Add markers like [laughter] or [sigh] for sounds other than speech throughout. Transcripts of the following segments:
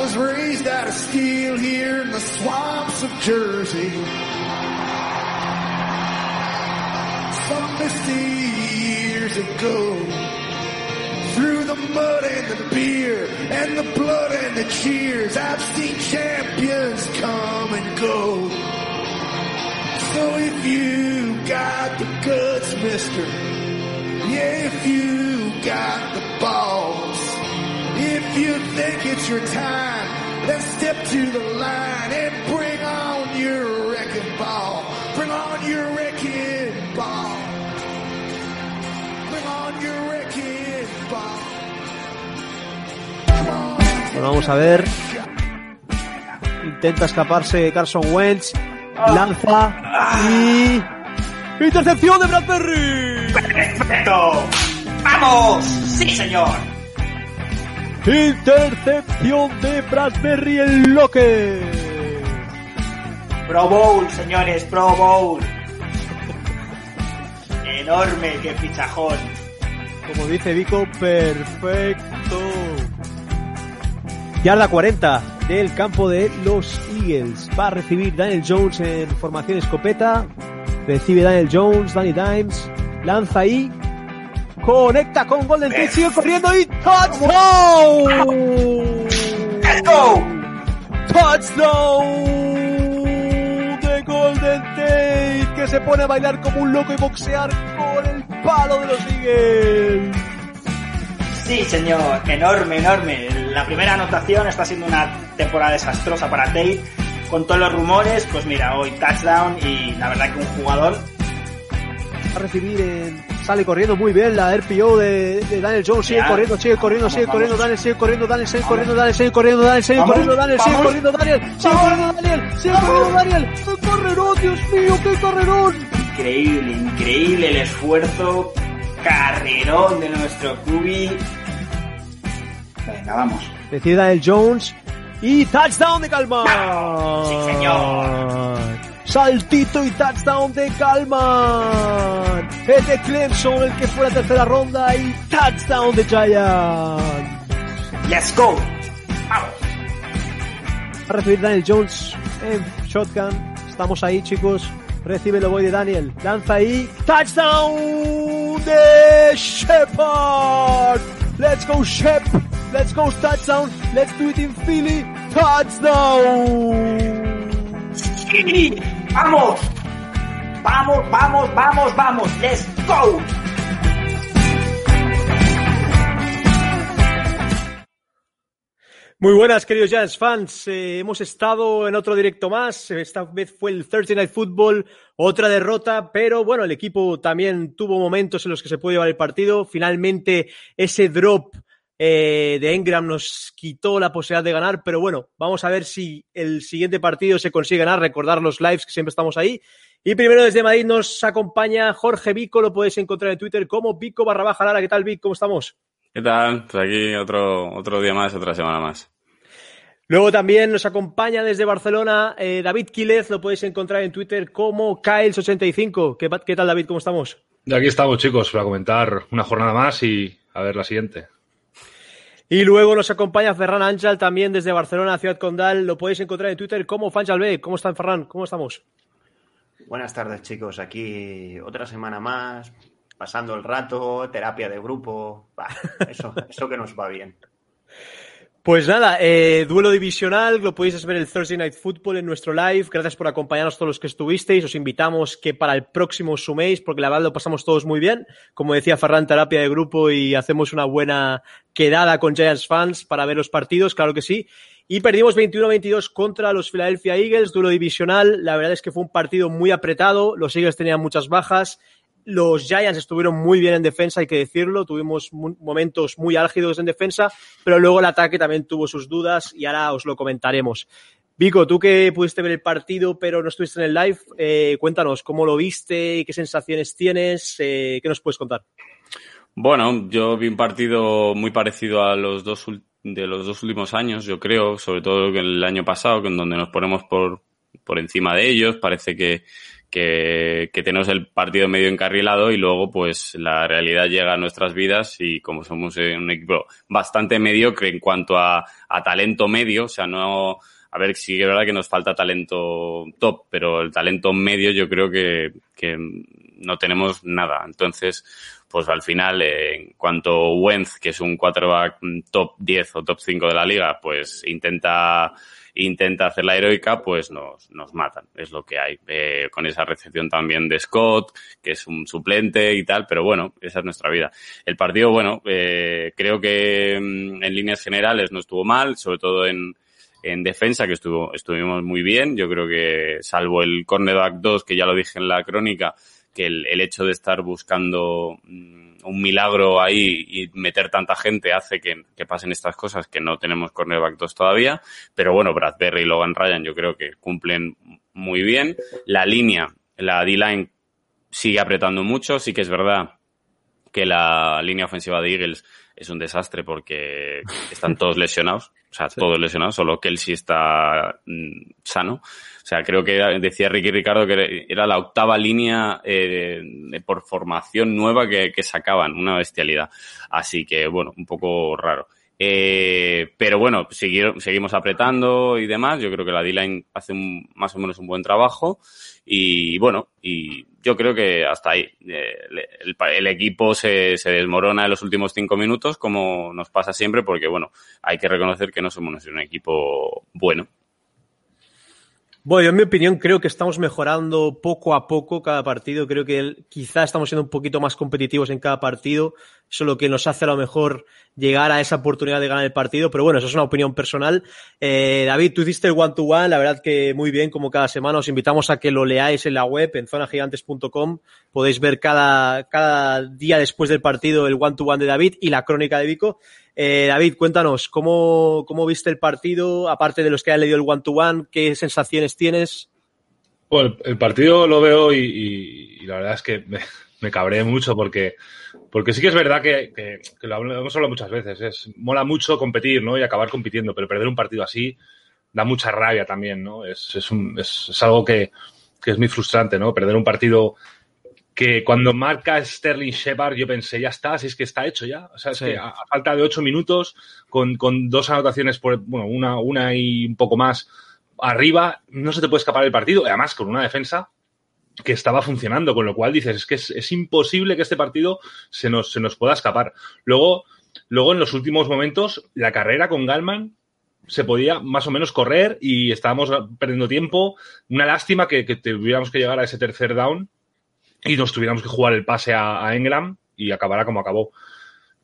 Was raised out of steel here in the swamps of Jersey. Some misty years ago. Through the mud and the beer and the blood and the cheers, I've seen champions come and go. So if you got the guts, mister, yeah, if you got the balls, if you think it's your time, then step to the line and bring on your wrecking ball. Bring on your wrecking ball. Bring on your wrecking ball. Bueno, vamos a ver. Intenta escaparse Carson Wentz. Lanza y. ¡Intercepción de Bradbury! ¡Perfecto! ¡Vamos! ¡Sí, señor! Intercepción de Bradbury el loque. Pro Bowl, señores, Pro Bowl. Enorme, qué fichajón. Como dice Vico, perfecto. Yarda 40 del campo de los Eagles. Va a recibir Daniel Jones en formación escopeta. Recibe Daniel Jones, Danny Dimes. Lanza ahí. Conecta con Golden Tate. Sigue corriendo y touchdown. ¡Let's go! Touchdown de Golden Tate que se pone a bailar como un loco y boxear con el palo de los Eagles. Sí, señor, enorme, enorme. La primera anotación está siendo una temporada desastrosa para Tate. Con todos los rumores, pues mira, hoy touchdown y la verdad que un jugador a recibir en- sale corriendo muy bien la RPO de, de Daniel Jones. Sigue corriendo sigue corriendo sigue corriendo Daniel sigue corriendo Daniel sigue corriendo Daniel sigue corriendo Daniel sigue corriendo Daniel sigue corriendo Daniel sigue corriendo Daniel sigue corriendo Daniel. Qué carrerón Dios mío qué carrerón increíble, increíble el esfuerzo, carrerón de nuestro Cubi. Venga, vamos. decide Daniel Jones y touchdown de Calma Sí, señor. saltito y touchdown de Calman el de Clemson el que fue la tercera ronda y touchdown de Giants Let's go. Vamos. Va a recibir Daniel Jones en shotgun. Estamos ahí, chicos. Recibe el voy de Daniel. Lanza ahí. Touchdown de Shepard. Let's go Shep. Let's go touchdown. Let's do it in Philly. Touchdown. Sí, vamos. Vamos, vamos, vamos, vamos. Let's go. Muy buenas, queridos Giants fans. Eh, hemos estado en otro directo más. Esta vez fue el Thursday Night Football, otra derrota, pero bueno, el equipo también tuvo momentos en los que se puede llevar el partido. Finalmente, ese drop eh, de Engram nos quitó la posibilidad de ganar, pero bueno, vamos a ver si el siguiente partido se consigue ganar. Recordar los lives que siempre estamos ahí. Y primero desde Madrid nos acompaña Jorge Vico, lo podéis encontrar en Twitter como Vico barra baja Lara. ¿Qué tal, Vic? ¿Cómo estamos? ¿Qué tal? Pues aquí otro, otro día más, otra semana más. Luego también nos acompaña desde Barcelona eh, David Quílez, lo podéis encontrar en Twitter como Kyles85. ¿Qué, qué tal, David? ¿Cómo estamos? Y aquí estamos, chicos, para comentar una jornada más y a ver la siguiente. Y luego nos acompaña Ferran Ángel también desde Barcelona, Ciudad Condal. Lo podéis encontrar en Twitter como Fanjalbe. ¿Cómo están, Ferran? ¿Cómo estamos? Buenas tardes, chicos. Aquí otra semana más, pasando el rato, terapia de grupo. Bah, eso, [laughs] eso que nos va bien. Pues nada, eh, duelo divisional, lo podéis ver el Thursday Night Football en nuestro live. Gracias por acompañarnos todos los que estuvisteis. Os invitamos que para el próximo os suméis, porque la verdad lo pasamos todos muy bien. Como decía Ferran, terapia de grupo y hacemos una buena quedada con Giants fans para ver los partidos, claro que sí. Y perdimos 21-22 contra los Philadelphia Eagles, duelo divisional. La verdad es que fue un partido muy apretado. Los Eagles tenían muchas bajas. los Giants estuvieron muy bien en defensa, hay que decirlo, tuvimos momentos muy álgidos en defensa, pero luego el ataque también tuvo sus dudas y ahora os lo comentaremos. Vico, tú que pudiste ver el partido pero no estuviste en el live, eh, cuéntanos cómo lo viste, qué sensaciones tienes, eh, qué nos puedes contar. Bueno, yo vi un partido muy parecido a los dos ul- de los dos últimos años, yo creo, sobre todo el año pasado, en donde nos ponemos por, por encima de ellos. Parece que, que, que tenemos el partido medio encarrilado y luego pues la realidad llega a nuestras vidas y como somos un equipo bastante mediocre en cuanto a, a talento medio, o sea, no, a ver, sí que es verdad que nos falta talento top, pero el talento medio yo creo que, que no tenemos nada. Entonces, pues al final, eh, en cuanto Wentz, que es un quarterback top 10 o top 5 de la liga, pues intenta intenta hacer la heroica, pues nos, nos matan. Es lo que hay. Eh, con esa recepción también de Scott, que es un suplente y tal, pero bueno, esa es nuestra vida. El partido, bueno, eh, creo que mm, en líneas generales no estuvo mal, sobre todo en, en defensa, que estuvo, estuvimos muy bien. Yo creo que, salvo el cornerback 2, que ya lo dije en la crónica, que el, el hecho de estar buscando mm, un milagro ahí y meter tanta gente hace que, que pasen estas cosas que no tenemos cornerback 2 todavía. Pero bueno, Bradbury y Logan Ryan yo creo que cumplen muy bien. La línea, la D-line sigue apretando mucho. Sí que es verdad que la línea ofensiva de Eagles es un desastre porque están todos lesionados, o sea, [laughs] todos lesionados, solo Kelsey está mm, sano. O sea, creo que decía Ricky Ricardo que era la octava línea eh, por formación nueva que, que sacaban, una bestialidad. Así que, bueno, un poco raro. Eh, pero bueno, seguir- seguimos apretando y demás. Yo creo que la D-Line hace un- más o menos un buen trabajo. Y bueno, y yo creo que hasta ahí. Eh, el, el equipo se, se desmorona en los últimos cinco minutos, como nos pasa siempre, porque bueno, hay que reconocer que no somos un equipo bueno. Bueno, yo en mi opinión creo que estamos mejorando poco a poco cada partido. Creo que quizá estamos siendo un poquito más competitivos en cada partido. Eso es lo que nos hace a lo mejor llegar a esa oportunidad de ganar el partido. Pero bueno, eso es una opinión personal. Eh, David, tú hiciste el one-to-one, la verdad que muy bien, como cada semana. Os invitamos a que lo leáis en la web, en zonagigantes.com. Podéis ver cada, cada día después del partido el one-to-one de David y la crónica de Vico. Eh, David, cuéntanos, ¿cómo, ¿cómo viste el partido? Aparte de los que han leído el one-to-one, ¿qué sensaciones tienes? Bueno, el, el partido lo veo y, y- la verdad es que me, cabré mucho porque, porque sí que es verdad que, lo hemos hablado muchas veces. Es, mola mucho competir ¿no? y acabar compitiendo, pero perder un partido así da mucha rabia también. ¿no? Es, es, un- es- es algo que, que es muy frustrante, ¿no? Perder un partido que cuando marca Sterling Shepard yo pensé, ya está, si es que está hecho ya. O sea, es Sí. que a, a falta de ocho minutos, con, con dos anotaciones, por, bueno, una, una y un poco más arriba, no se te puede escapar el partido. Además, con una defensa que estaba funcionando, con lo cual dices, es que es, es imposible que este partido se nos, se nos pueda escapar. Luego, luego, en los últimos momentos, la carrera con Galman se podía más o menos correr y estábamos perdiendo tiempo. Una lástima que, que tuviéramos que llegar a ese tercer down y nos tuviéramos que jugar el pase a, a Engram y acabará como acabó.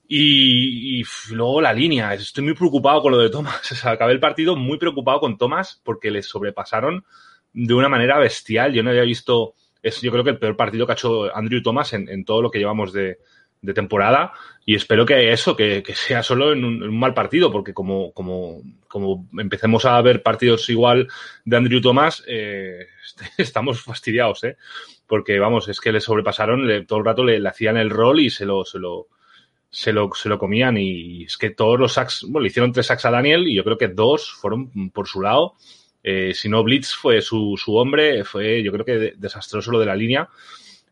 Y, y luego la línea, estoy muy preocupado con lo de Thomas. [laughs] O sea, acabé el partido muy preocupado con Thomas porque le sobrepasaron de una manera bestial. Yo no había visto, es yo creo que el peor partido que ha hecho Andrew Thomas en, en todo lo que llevamos de, de temporada y espero que eso, que, que sea solo en un, en un mal partido, porque como, como, como empecemos a ver partidos igual de Andrew Thomas, eh, [laughs] estamos fastidiados, ¿eh? Porque vamos, es que le sobrepasaron, le- todo el rato le, hacían el rol y se lo, se lo, se lo, se lo comían y es que todos los sacks, bueno, le hicieron tres sacks a Daniel y yo creo que dos fueron por su lado. Eh, si no, Blitz fue su, su hombre, fue yo creo que de- desastroso lo de la línea,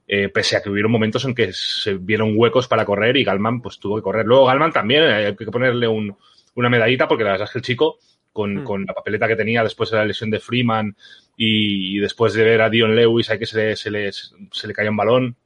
eh, pese a que hubieron momentos en que se vieron huecos para correr y Galman pues tuvo que correr. Luego Galman también, eh, hay que ponerle un, una medallita porque la verdad es que el chico, con, Mm. con la papeleta que tenía después de la lesión de Freeman y, y después de ver a Dion Lewis, hay que se le, se le, se le caía un balón,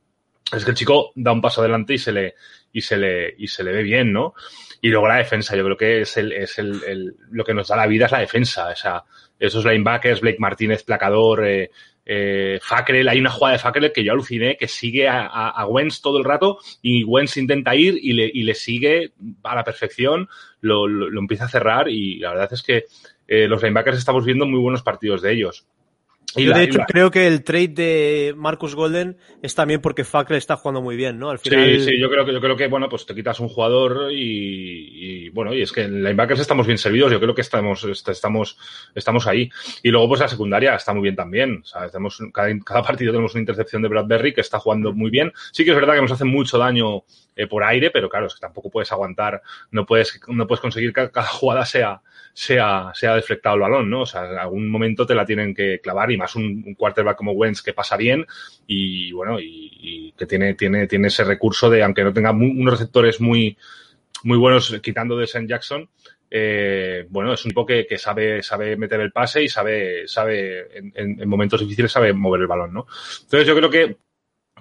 es que el chico da un paso adelante y se le, y se le, y se le ve bien, ¿no? Y luego la defensa, yo creo que es el, es el, el- lo que nos da la vida es la defensa, o sea, esos linebackers, Blake Martínez, placador, eh, eh, Fackrell, hay una jugada de Fackrell que yo aluciné, que sigue a, a, a Wentz todo el rato y Wentz intenta ir y le, y le sigue a la perfección, lo, lo, empieza a cerrar y la verdad es que eh, los linebackers estamos viendo muy buenos partidos de ellos. Y Yo, la- de hecho, la- creo que el trade de Marcus Golden es también porque Fackrell está jugando muy bien, ¿no? Al final, Sí, sí, yo creo que yo creo que bueno, pues te quitas un jugador y, y, bueno, y es que en linebackers estamos bien servidos, yo creo que estamos est- estamos estamos ahí. Y luego pues la secundaria está muy bien también, o sea, tenemos cada, cada partido tenemos una intercepción de Bradbury que está jugando muy bien. Sí que es verdad que nos hace mucho daño eh, por aire, pero claro, es que tampoco puedes aguantar, no puedes no puedes conseguir que cada [laughs] jugada sea sea sea deflectado el balón, ¿no? O sea, en algún momento te la tienen que clavar y más un, un quarterback como Wentz que pasa bien y bueno, y, que tiene, tiene, tiene ese recurso de, aunque no tenga unos receptores muy, muy buenos, quitando de St. Jackson, eh, bueno, es un tipo que, que sabe, sabe meter el pase y sabe, sabe en momentos difíciles sabe mover el balón, ¿no? Entonces yo creo que,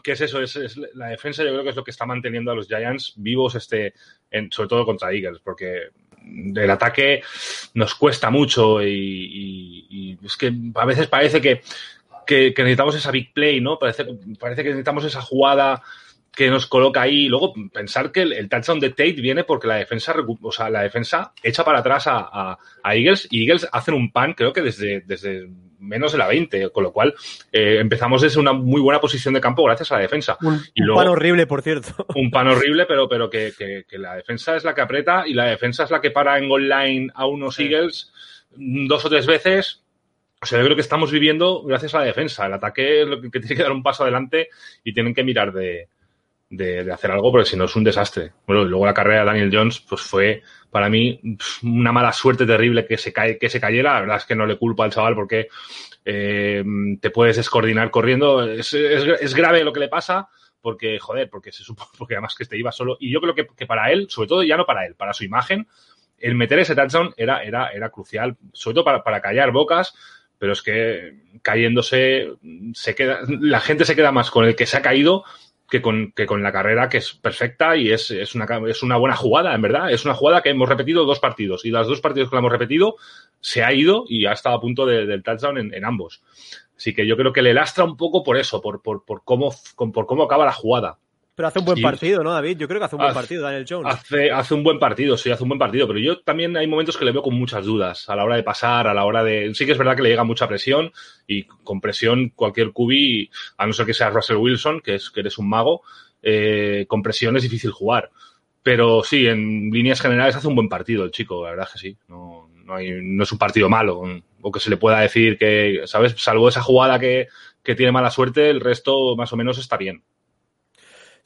que es eso, es, es la defensa yo creo que es lo que está manteniendo a los Giants vivos, este, en, sobre todo contra Eagles, porque el ataque nos cuesta mucho y, y- es que a veces parece que, que, que necesitamos esa big play, ¿no? Parece, parece que necesitamos esa jugada que nos coloca ahí. Y luego pensar que el, el touchdown de Tate viene porque la defensa, o sea, la defensa echa para atrás a, a- a Eagles y Eagles hacen un pan, creo que desde, desde menos de la 20, con lo cual eh, empezamos desde una muy buena posición de campo gracias a la defensa. un, y un luego- pan horrible, por cierto. [laughs] Un pan horrible, pero, pero que, que- que la defensa es la que aprieta y la defensa es la que para en goal line a unos Sí. Eagles dos o tres veces. O sea, yo creo que estamos viviendo gracias a la defensa. El ataque es lo que, que tiene que dar un paso adelante y tienen que mirar de, de- hacer algo, porque si no es un desastre. Bueno, luego la carrera de Daniel Jones, pues fue para mí una mala suerte terrible que se cae, que se cayera. La verdad es que no le culpo al chaval porque eh, te puedes descoordinar corriendo. Es, grave lo que le pasa, porque, joder, porque se supo, [laughs] porque además que este iba solo. Y yo creo que, que para él, sobre todo ya no para él, para su imagen, el meter ese touchdown era, era, era crucial, sobre todo para, para callar bocas, pero es que cayéndose, se queda, la gente se queda más con el que se ha caído que con, que con la carrera, que es perfecta y es, es, una, es una buena jugada, en verdad. Es una jugada que hemos repetido dos partidos y los dos partidos que la hemos repetido se ha ido y ha estado a punto de- del touchdown en, en ambos. Así que yo creo que le lastra un poco por eso, por, por, por, cómo, por cómo acaba la jugada. Pero hace un buen Sí. partido, ¿no, David? Yo creo que hace un buen Hace- partido, Daniel Jones. Hace, hace un buen partido, sí, hace un buen partido, pero yo también hay momentos que le veo con muchas dudas a la hora de pasar, a la hora de... Sí que es verdad que le llega mucha presión y con presión cualquier cubi, a no ser que sea Russell Wilson, que, es, que eres un mago, eh, con presión es difícil jugar. Pero sí, en líneas generales hace un buen partido el chico, la verdad es que sí. No, no, hay, no es un partido malo, o que se le pueda decir que, ¿sabes? Salvo esa jugada que, que tiene mala suerte, el resto más o menos está bien.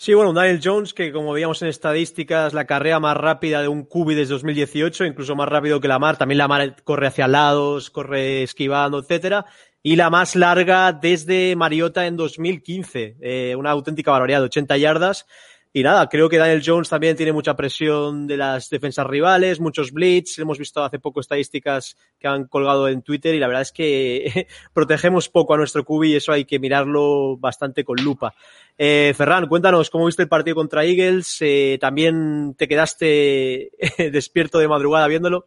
Sí, bueno, Daniel Jones que como veíamos en estadísticas, la carrera más rápida de un QB desde 2018, incluso más rápido que la Mar. También la Mar corre hacia lados, corre esquivando, etcétera. Y la más larga desde Mariota en 2015, eh, una auténtica barbaridad, de 80 yardas. Y nada, creo que Daniel Jones también tiene mucha presión de las defensas rivales, muchos blitz. Hemos visto hace poco estadísticas que han colgado en Twitter y la verdad es que [laughs] protegemos poco a nuestro QB y eso hay que mirarlo bastante con lupa. Eh, Ferran, cuéntanos cómo viste el partido contra Eagles. Eh, También te quedaste [laughs] despierto de madrugada viéndolo.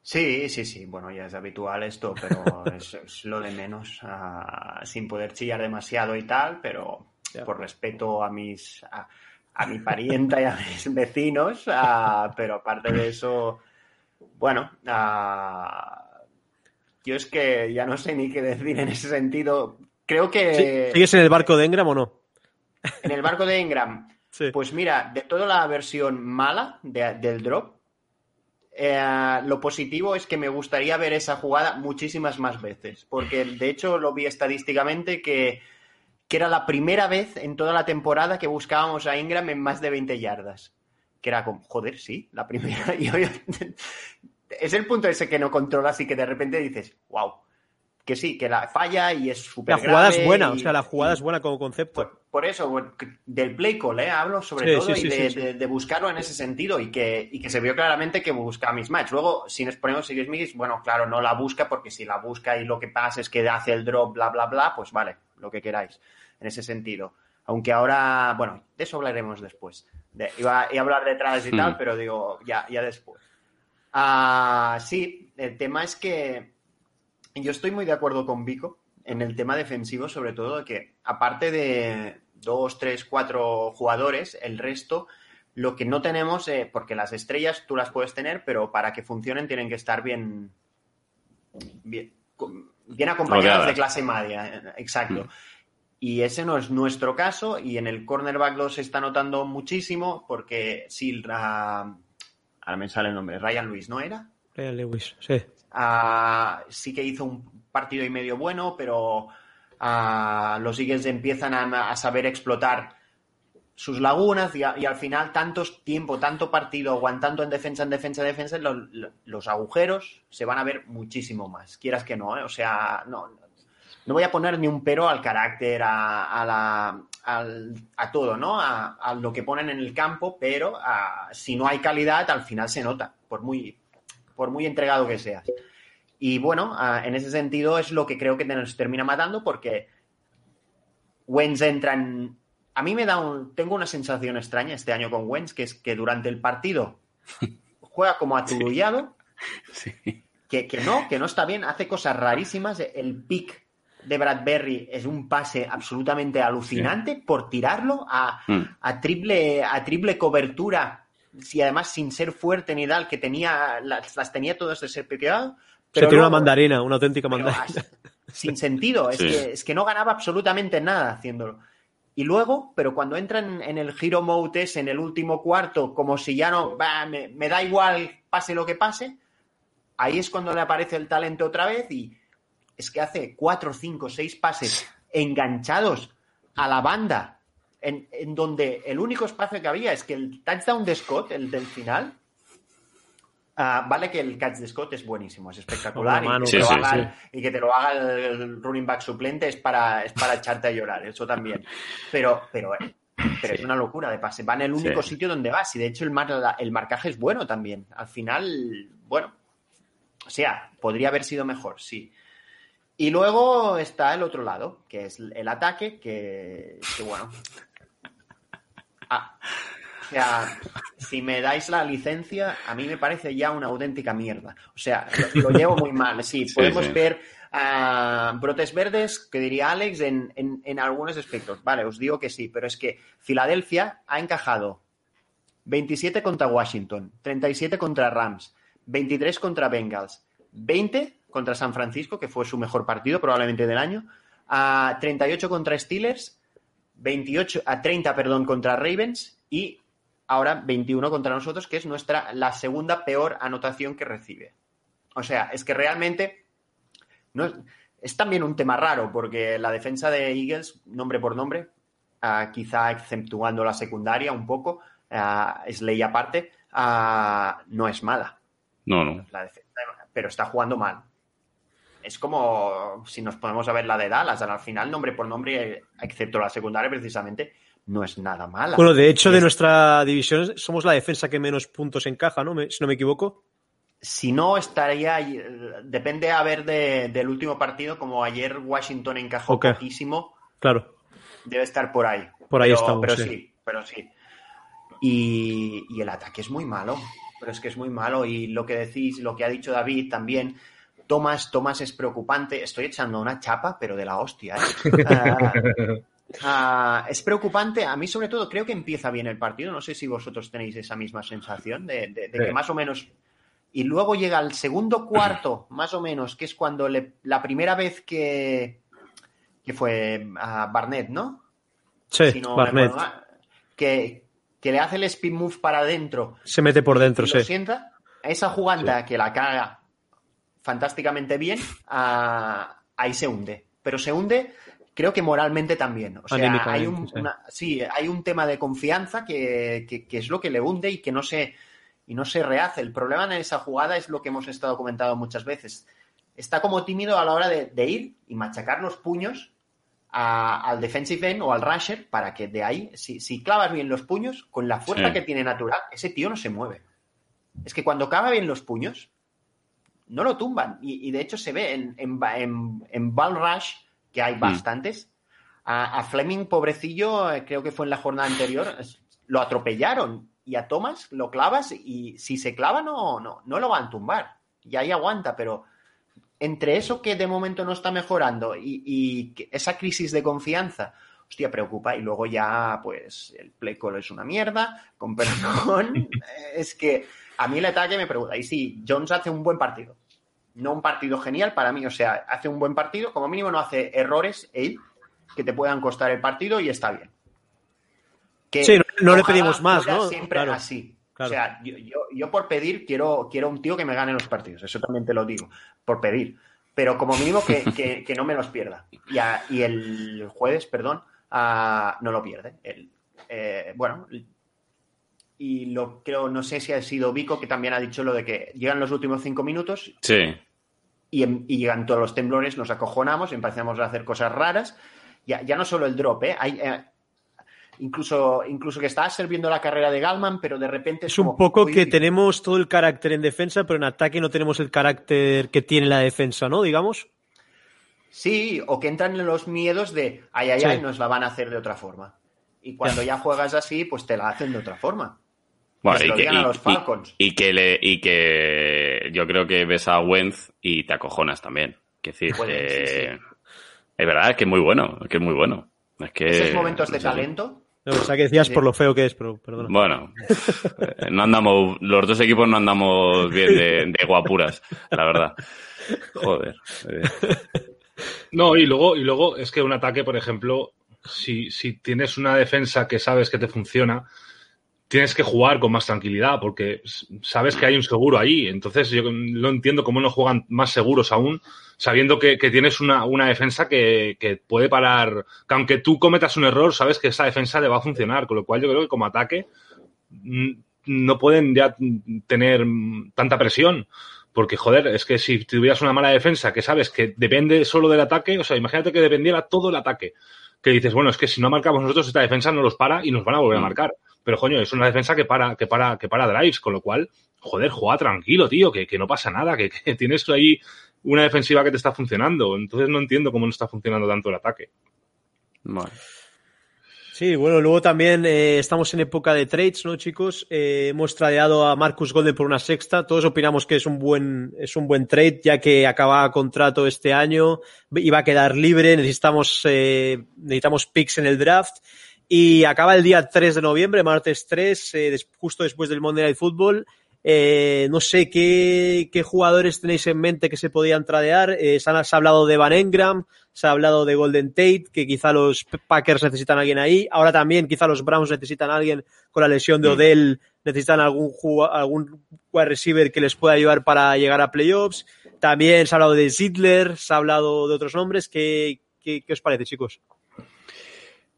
Sí, sí, sí. Bueno, ya es habitual esto, pero es, lo de menos. ah, sin poder chillar demasiado y tal, pero Por respeto a mis a, a mi parienta y a mis [laughs] vecinos. ah, pero aparte de eso, bueno, ah, yo es que ya no sé ni qué decir en ese sentido. Creo que ¿Sigues en el barco de Engram o no? en el barco de Ingram, [laughs] Sí. pues mira, de toda la versión mala de- del drop, eh, lo positivo es que me gustaría ver esa jugada muchísimas más veces, porque de hecho lo vi estadísticamente que, que era la primera vez en toda la temporada que buscábamos a Ingram en más de 20 yardas. Que era como, joder, sí, la primera. [laughs] Y hoy- es el punto ese que no controlas y que de repente dices, wow, que sí, que la falla y es súper La jugada es buena, y- o sea, la jugada y- es buena como concepto. por, por eso, del play call, ¿eh? Hablo sobre Sí, todo sí, y sí, de, buscarlo en ese sentido y que, y que se vio claramente que busca mismatch. Luego, si nos ponemos Sigues Migis, bueno, claro, no la busca porque si la busca y lo que pasa es que hace el drop, bla, bla, bla, pues vale, lo que queráis en ese sentido. Aunque ahora, bueno, de eso hablaremos después. De- iba, iba a hablar detrás y Hmm. tal, pero digo, ya, ya después. Ah, sí, el tema es que yo estoy muy de acuerdo con Vico en el tema defensivo, sobre todo, que aparte de dos, tres, cuatro jugadores, el resto, lo que no tenemos, eh, porque las estrellas tú las puedes tener, pero para que funcionen tienen que estar bien, bien, con- bien acompañadas Rodeadas. de clase media, eh, exacto. Mm. Y ese no es nuestro caso y en el cornerback lo se está notando muchísimo porque sí, Ra- ahora me sale el nombre, Ryan Lewis, ¿no era? Ryan Lewis, sí. Ah, sí que hizo un partido y medio bueno, pero ah, los Eagles empiezan a, a saber explotar sus lagunas y, al final tanto tiempo, tanto partido aguantando en defensa, en defensa, en defensa, lo- lo- los agujeros se van a ver muchísimo más, quieras que no, ¿eh? o sea, no, no voy a poner ni un pero al carácter, a, la, al- a todo, ¿no? A, lo que ponen en el campo, pero si no hay calidad, al final se nota, por muy, por muy entregado que seas. Y bueno, en ese sentido es lo que creo que nos termina matando porque Wentz entra en... A mí me da un... Tengo una sensación extraña este año con Wentz, que es que durante el partido [laughs] juega como aturullado, Sí. que, que no, que no está bien, hace cosas rarísimas. El pick de Bradbury es un pase absolutamente alucinante por tirarlo a, Mm. a triple, a triple cobertura, y además sin ser fuerte ni tal, que tenía, las, las tenía todas de ser pequeado. Se tiene una mandarina, una auténtica pero mandarina. sin sentido, es, Sí. que, es que no ganaba absolutamente nada haciéndolo. Y luego, pero cuando entran en el giro mode en el último cuarto, como si ya no, "Bah, me, me da igual, pase lo que pase, ahí es cuando le aparece el talento otra vez y es que hace cuatro, cinco, seis pases enganchados a la banda, en, en donde el único espacio que había es que el touchdown de Scott, el del final, ah, vale que el catch de Scott es buenísimo, es espectacular mano, y, que te Sí, lo sí, haga, y que te lo haga el, running back suplente es para, es para echarte a llorar, eso también. Pero, pero, pero es una locura de pase. Va en el único sitio donde vas y de hecho el, mar- el marcaje es bueno también. Al final, bueno, o sea, podría haber sido mejor, sí. Y luego está el otro lado, que es el ataque, que, que bueno. Ah, o sea, si me dais la licencia, a mí me parece ya una auténtica mierda. O sea, lo, lo llevo muy mal. Sí, podemos sí. ver ah, brotes verdes, que diría Alex, en, en- en algunos aspectos. Vale, os digo que sí, pero es que Filadelfia ha encajado 27 contra Washington, 37 contra Rams, 23 contra Bengals, 20 contra San Francisco, que fue su mejor partido probablemente del año, a 38 contra Steelers, 28 a 30, perdón, contra Ravens y ahora 21 contra nosotros, que es nuestra la segunda peor anotación que recibe. O sea, es que realmente no es, es también un tema raro porque la defensa de Eagles, nombre por nombre, ah, quizá exceptuando la secundaria un poco, ah, es ley aparte, ah, no es mala. No, no. La defensa, pero está jugando mal. Es como si nos ponemos a ver la de Dallas, al final, nombre por nombre, excepto la secundaria, precisamente, no es nada mala. Bueno, de hecho, de es- nuestra división somos la defensa que menos puntos encaja, ¿no? Me- Si no me equivoco. Si no, estaría. Depende a ver de- del último partido, como ayer Washington encajó Ok. poquísimo, Claro. debe estar por ahí. Por ahí pero, estamos, Pero sí. sí, pero sí. Y, y el ataque es muy malo. Pero es que es muy malo. Y lo que decís, lo que ha dicho David también. Tomás, Tomás es preocupante. Estoy echando una chapa, pero de la hostia. ¿eh? [laughs] Ah, es preocupante. A mí, sobre todo, creo que empieza bien el partido. No sé si vosotros tenéis esa misma sensación de, de- de que más o menos. Y luego llega el segundo cuarto, [clears throat] más o menos, que es cuando le- la primera vez que, que fue a Barnett, ¿no? Sí, Si no me Barnett. acuerdo que, que le hace el spin move para adentro Se mete por dentro, lo sí. sienta, esa jugada que la caga fantásticamente bien, ah, ahí se hunde. Pero se hunde, creo que moralmente también. O sea, hay un, sí. una- sí, hay un tema de confianza que, que- que es lo que le hunde y que no se, y no se rehace. El problema en esa jugada es lo que hemos estado comentando muchas veces. Está como tímido a la hora de, de ir y machacar los puños a- al defensive end o al rusher para que de ahí, si, si clavas bien los puños, con la fuerza Sí. que tiene natural, ese tío no se mueve. Es que cuando clava bien los puños, no lo tumban. Y, y de hecho se ve en, en, en, en Ball Rush, que hay bastantes. A, a Fleming, pobrecillo, eh, creo que fue en la jornada anterior, lo atropellaron. Y a Thomas lo clavas y si se clava no, no, no lo van a tumbar. Y ahí aguanta, pero entre eso que de momento no está mejorando y, esa crisis de confianza, hostia, preocupa. Y luego ya, pues, el play call es una mierda, con perdón. [laughs] es que a mí el ataque me pregunta. Y sí, Jones hace un buen partido. No un partido genial para mí, o sea, hace un buen partido, como mínimo no hace errores él que te puedan costar el partido y está bien. Que Sí, no- no le pedimos más, ¿no? Siempre Claro, así. claro. O sea, yo, yo- yo por pedir quiero, quiero un tío que me gane los partidos, eso también te lo digo, por pedir. Pero como mínimo que, [laughs] que- que no me los pierda. Y, a- y el jueves, perdón, no lo pierde. El- eh, bueno, y lo creo, no sé si ha sido Vico que también ha dicho lo de que llegan los últimos cinco minutos Sí. Y, em- y llegan todos los temblores, nos acojonamos, empezamos a hacer cosas raras. Ya, ya no solo el drop, ¿eh? Hay, eh, incluso, incluso que estaba sirviendo la carrera de Galman, pero de repente Es un como, poco uy, que tenemos todo el carácter en defensa, pero en ataque no tenemos el carácter que tiene la defensa, ¿no? Digamos. Sí, o que entran en los miedos de ay, ay, Sí. ay, nos la van a hacer de otra forma. Y cuando ya juegas así, pues te la hacen de otra forma. Y que, digan a y- los y- Falcons. y que le, y que yo creo que ves a Wentz y te acojonas también. Que decir, sí, eh, es verdad, es que es muy bueno, es que es muy bueno. Es que, Esos momentos de no talento, No, o sea, que decías Sí. por lo feo que es, pero perdona. Bueno, eh, no andamos, los dos equipos no andamos bien de, de guapuras, la verdad. Joder. eh, No, y luego, y luego es que un ataque, por ejemplo, si, si tienes una defensa que sabes que te funciona, tienes que jugar con más tranquilidad porque sabes que hay un seguro ahí. Entonces yo no entiendo cómo no juegan más seguros aún, sabiendo que, que tienes una, una defensa que, que puede parar, que aunque tú cometas un error, sabes que esa defensa le va a funcionar. Con lo cual yo creo que como ataque no pueden ya tener tanta presión. Porque, joder, es que si tuvieras una mala defensa que sabes que depende solo del ataque, o sea, imagínate que dependiera todo el ataque. Que dices, bueno, es que si no marcamos nosotros, esta defensa no los para y nos van a volver a Mm. marcar. Pero, coño, es una defensa que para, que para, que para drives, con lo cual, joder, juega tranquilo, tío, que, que no pasa nada, que, que [laughs] tienes ahí una defensiva que te está funcionando. Entonces no entiendo cómo no está funcionando tanto el ataque. bueno. Sí, bueno, luego también eh, estamos en época de trades, ¿no, chicos? Eh, hemos tradeado a Marcus Golden por una sexta. Todos opinamos que es un buen, es un buen trade, ya que acaba contrato este año, iba a quedar libre, necesitamos, eh, necesitamos picks en el draft. Y acaba el día 3 de noviembre, martes 3, eh, justo después del Monday Night Football. Eh, no sé ¿qué, qué jugadores tenéis en mente que se podían tradear. Eh, se, han- se ha hablado de Van Engram, se ha hablado de Golden Tate, que quizá los Packers necesitan a alguien ahí. Ahora también quizá los Browns necesitan a alguien con la lesión de. Odell, necesitan algún, algún wide receiver que les pueda ayudar para llegar a playoffs. También se ha hablado de Zidler, se ha hablado de otros nombres. ¿Qué, qué, qué os parece, chicos?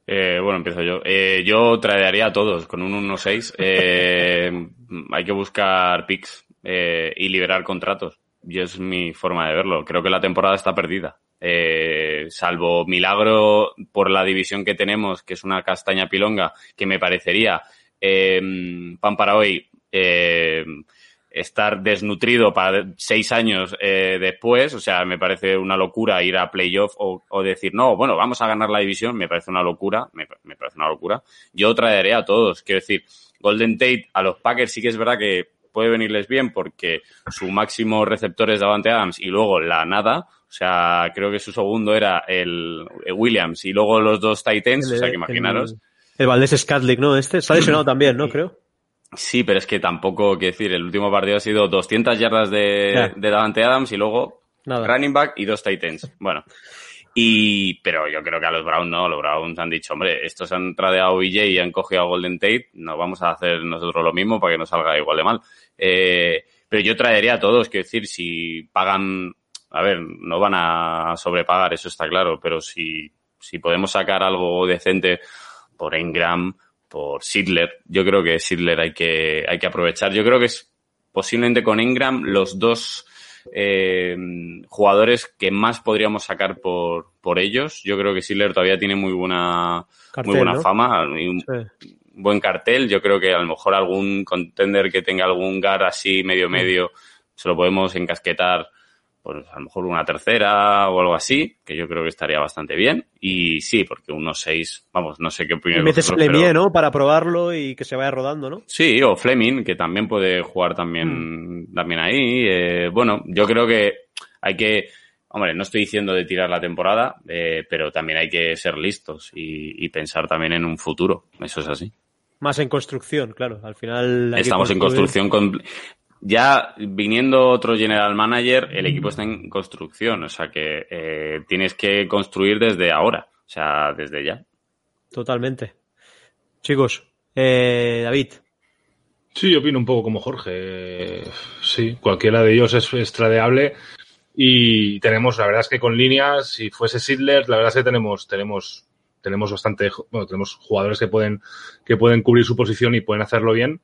Eh, bueno, empiezo yo. Eh, yo tradearía a todos con un 1-6. Eh, [laughs] hay que buscar picks eh, y liberar contratos. Y es mi forma de verlo. Creo que la temporada está perdida. Eh, salvo milagro por la división que tenemos, que es una castaña pilonga, que me parecería eh, pan para hoy. Eh, estar desnutrido para seis años eh, después, o sea, me parece una locura ir a playoff o, o decir, no, bueno, vamos a ganar la división, me parece una locura, me, me parece una locura. Yo traeré a todos, quiero decir, Golden Tate a los Packers sí que es verdad que puede venirles bien porque su máximo receptor es Davante Adams y luego la nada, o sea, creo que su segundo era el, el Williams y luego los dos Titans, o sea, que imaginaros. El, el Valdés Scadlick, ¿no? Este está lesionado también, ¿no? [clears throat] Creo. Sí, pero es que tampoco, quiero decir, el último partido ha sido 200 yardas de, Ya. de Davante Adams y luego Nada. running back y dos Titans. Bueno. Y, pero yo creo que a los Browns no, los Browns han dicho, hombre, estos han tradeado a OBJ y han cogido a Golden Tate, no vamos a hacer nosotros lo mismo para que no salga igual de mal. Eh, pero yo traería a todos, quiero decir, si pagan, a ver, no van a sobrepagar, eso está claro, pero si, si podemos sacar algo decente por Engram, por Sidler, yo creo que Sidler hay que, hay que aprovechar. Yo creo que es posiblemente con Engram los dos eh, jugadores que más podríamos sacar por, por ellos. Yo creo que Sidler todavía tiene muy buena, Cartel, muy buena ¿no? fama un Sí. buen cartel. Yo creo que a lo mejor algún contender que tenga algún gar así medio medio se lo podemos encasquetar pues a lo mejor una tercera o algo así, que yo creo que estaría bastante bien. Y sí, porque unos seis, vamos, no sé qué Y opináis metes pero- Lemieux, ¿no? Para probarlo y que se vaya rodando, ¿no? Sí, o Fleming, que también puede jugar también, también ahí. Eh, bueno, yo creo que hay que, hombre, no estoy diciendo de tirar la temporada, eh, pero también hay que ser listos y, y pensar también en un futuro. Eso es así. Más en construcción, claro. Al final. Estamos en construcción con... ya viniendo otro general manager, el equipo está en construcción, o sea que eh, tienes que construir desde ahora, o sea, desde ya. Totalmente. Chicos, eh, David. Sí, yo opino un poco como Jorge. Sí, cualquiera de ellos es extradeable. Y tenemos, la verdad es que con líneas, si fuese Sidler, la verdad es que tenemos, tenemos, tenemos bastante, bueno, tenemos jugadores que pueden, que pueden cubrir su posición y pueden hacerlo bien.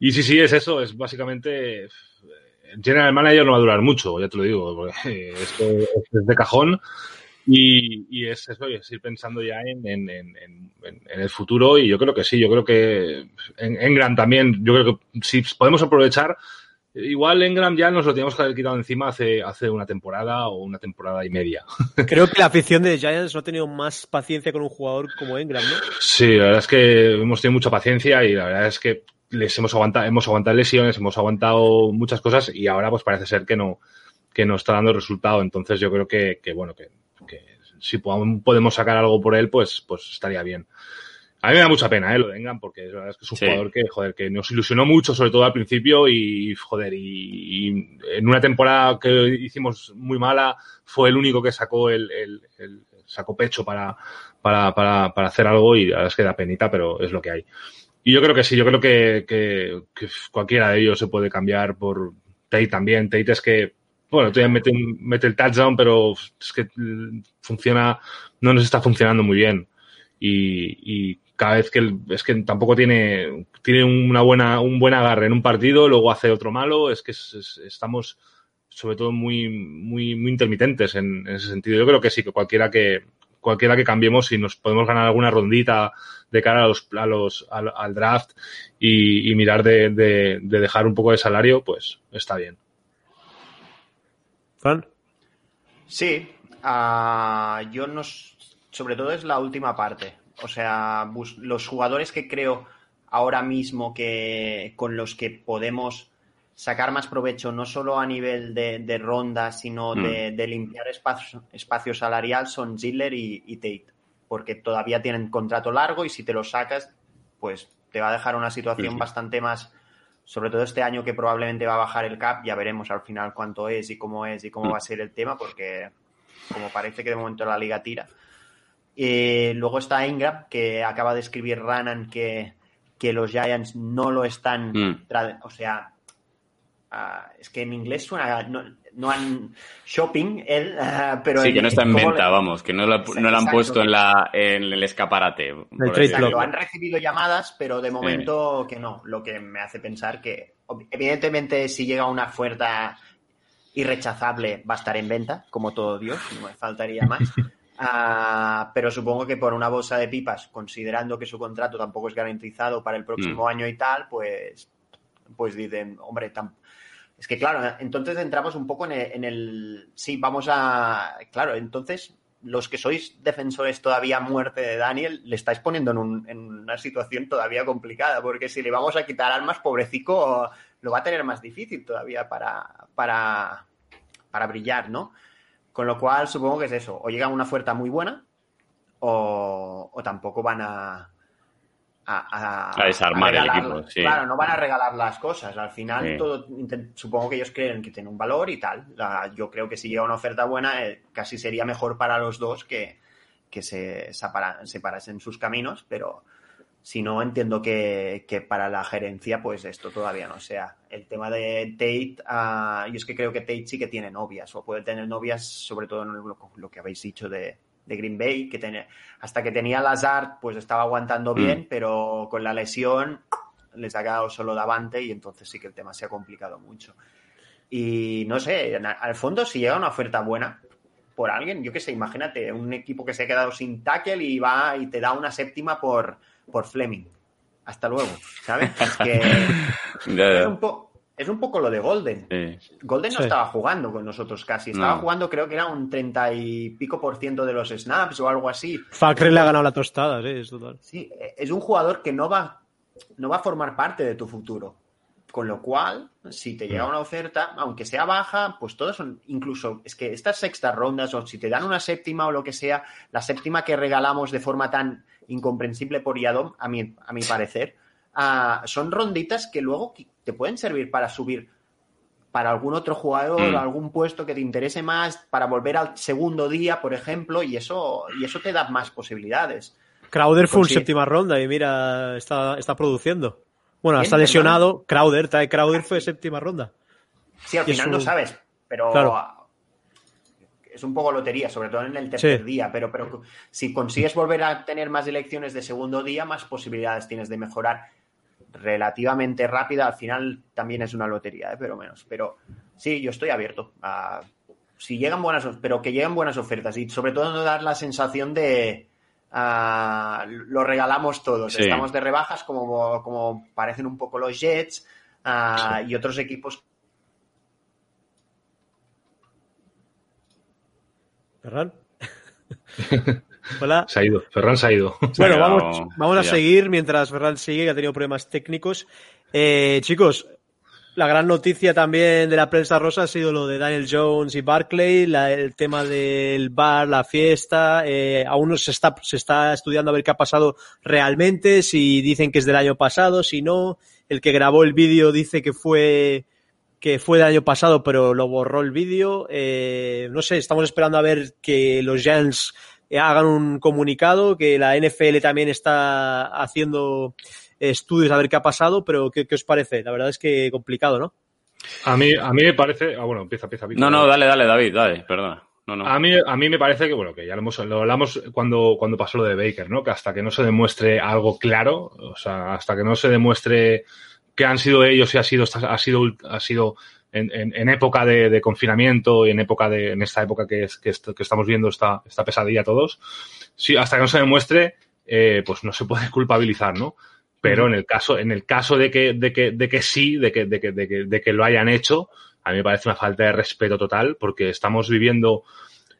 Y sí, sí, es eso, es básicamente. General Manager no va a durar mucho, ya te lo digo, porque esto es de cajón. Y, y, es eso, es ir pensando ya en, en, en, en, el futuro. Y yo creo que sí, yo creo que en Engram también, yo creo que si podemos aprovechar, igual Engram ya nos lo teníamos que haber quitado encima hace, hace una temporada o una temporada y media. [laughs] Creo que la afición de Giants no ha tenido más paciencia con un jugador como Engram, ¿no? Sí, la verdad es que hemos tenido mucha paciencia y la verdad es que les hemos aguantado, hemos aguantado lesiones, hemos aguantado muchas cosas y ahora pues parece ser que no, que no está dando resultado. Entonces yo creo que, que bueno, que, que, si podemos sacar algo por él, pues, pues estaría bien. A mí me da mucha pena, ¿eh? Lo de Engram, porque la verdad es que es un sí. jugador que, joder, que nos ilusionó mucho, sobre todo al principio, y, joder, y, y, en una temporada que hicimos muy mala, fue el único que sacó el, el, el sacó pecho para, para, para, para hacer algo, y la verdad es que da penita, pero es lo que hay. Y yo creo que sí, yo creo que, que, cualquiera de ellos se puede cambiar por Tate también. Tate es que, bueno, todavía mete, mete el touchdown, pero es que funciona, no nos está funcionando muy bien. Y, y cada vez que el, es que tampoco tiene, tiene una buena, un buen agarre en un partido, luego hace otro malo, es que es, es, estamos sobre todo muy, muy, muy intermitentes en, en, ese sentido. Yo creo que sí, que cualquiera que, cualquiera que cambiemos y nos podemos ganar alguna rondita de cara a los, a los, al, al draft y, y mirar de, de, de, dejar un poco de salario, pues está bien. ¿Fran? Sí, uh, yo no, sobre todo es la última parte. O sea, los jugadores que creo ahora mismo que con los que podemos sacar más provecho, no solo a nivel de, de ronda, sino mm. de, de, limpiar espacio, espacio, salarial, son Ziller y, y, Tate. Porque todavía tienen contrato largo y si te lo sacas, pues te va a dejar una situación sí, bastante más, sobre todo este año que probablemente va a bajar el cap, ya veremos al final cuánto es y cómo es y cómo mm. va a ser el tema, porque como parece que de momento la liga tira. Eh, luego está Ingram, que acaba de escribir Ranan que, que los Giants no lo están, mm. o sea, Uh, es que en inglés suena, no, no han shopping él, uh, [laughs] pero sí, que no está en venta, le... vamos, que no lo han puesto en, la, en el escaparate. Exacto, han recibido llamadas, pero de momento que no, lo que me hace pensar que evidentemente si llega una oferta irrechazable va a estar en venta, como todo Dios, no me faltaría más. Uh, [laughs] pero supongo que por una bolsa de pipas, considerando que su contrato tampoco es garantizado para el próximo mm. año y tal, pues, pues dicen, hombre, tampoco es que claro, entonces entramos un poco en el, Sí, vamos a... Claro, entonces los que sois defensores todavía muerte de Daniel, le estáis poniendo en, una situación todavía complicada, porque si le vamos a quitar armas, pobrecico, lo va a tener más difícil todavía para, para, para brillar, ¿no? Con lo cual, supongo que es eso, o llega una oferta muy buena, o, o tampoco van a, a, a, a desarmar a el equipo. Sí. Claro, no van a regalar las cosas. Al final, sí. todo, supongo que ellos creen que tiene un valor y tal. Yo creo que si llega una oferta buena, eh, casi sería mejor para los dos que, que se separa, separasen sus caminos, pero si no, entiendo que, que, para la gerencia, pues esto todavía no sea. El tema de Tate, uh, yo es que creo que Tate sí que tiene novias, o puede tener novias, sobre todo en lo, lo que habéis dicho de, de Green Bay, que tenía, hasta que tenía Lazard, pues estaba aguantando bien, mm. pero con la lesión les ha quedado solo Davante y entonces sí que el tema se ha complicado mucho. Y no sé, al fondo si llega una oferta buena por alguien, yo qué sé, imagínate, un equipo que se ha quedado sin tackle y va y te da una séptima por, por Fleming. Hasta luego, ¿sabes? Es que [laughs] es un es un poco lo de Golden. Sí. Golden no sí. estaba jugando con nosotros casi. Estaba no. jugando, creo que era un treinta y pico por ciento de los snaps o algo así. Facre le ha ganado la tostada, sí, es total. Sí, es un jugador que no va, no va a formar parte de tu futuro. Con lo cual, si te llega una oferta, aunque sea baja, pues todos son, incluso, es que estas sextas rondas, o si te dan una séptima o lo que sea, la séptima que regalamos de forma tan incomprensible por Yadom, a mi, a mi parecer, uh, son ronditas que luego te pueden servir para subir para algún otro jugador, Mm. algún puesto que te interese más, para volver al segundo día, por ejemplo, y eso, y eso te da más posibilidades. Crowder fue un Pues sí. séptima ronda y mira, está, está produciendo. Bueno, ¿Quién, está lesionado. Crowder, Ty Crowder fue séptima ronda. Sí, al Y final eso- no sabes, pero Claro. es un poco lotería, sobre todo en el tercer Sí. día, pero, pero si consigues volver a tener más elecciones de segundo día, más posibilidades tienes de mejorar relativamente rápida. Al final también es una lotería, ¿eh? pero menos. Pero sí, yo estoy abierto a si llegan buenas, pero que lleguen buenas ofertas y sobre todo no dar la sensación de ah, lo regalamos todos. Sí. Estamos de rebajas como, como parecen un poco los Jets ah, y otros equipos ¿Ferran? [laughs] Hola. Se ha ido, Ferran se ha ido. Bueno, vamos, vamos a seguir mientras Ferran sigue, que ha tenido problemas técnicos. Eh, chicos, la gran noticia también de la prensa rosa ha sido lo de Daniel Jones y Barclay, la- el tema del bar, la fiesta. eh, aún no se está, se está estudiando a ver qué ha pasado realmente, si dicen que es del año pasado, si no. El que grabó el vídeo dice que fue que fue del año pasado, pero lo borró el vídeo. Eh, no sé, estamos esperando a ver que los Giants hagan un comunicado, que la NFL también está haciendo estudios a ver qué ha pasado, pero ¿qué, qué os parece? La verdad es que complicado, ¿no? A mí, a mí me parece. Ah, bueno, empieza, empieza. No, no, dale, dale, David, dale, perdona. No, no. A mí, a mí me parece que, bueno, que ya lo, hemos, lo hablamos cuando, cuando pasó lo de Baker, ¿no? Que hasta que no se demuestre algo claro, o sea, hasta que no se demuestre que han sido ellos y ha sido, ha sido, ha sido en, en- en época de, de confinamiento y en época de, en esta época que, es, que, est- que estamos viendo esta, esta pesadilla todos, sí, hasta que no se demuestre, eh, pues no se puede [laughs] culpabilizar, ¿no? Pero en el caso, en el caso de que, de que, de que sí, de que, de que, de que, de que lo hayan hecho, a mí me parece una falta de respeto total, porque estamos viviendo,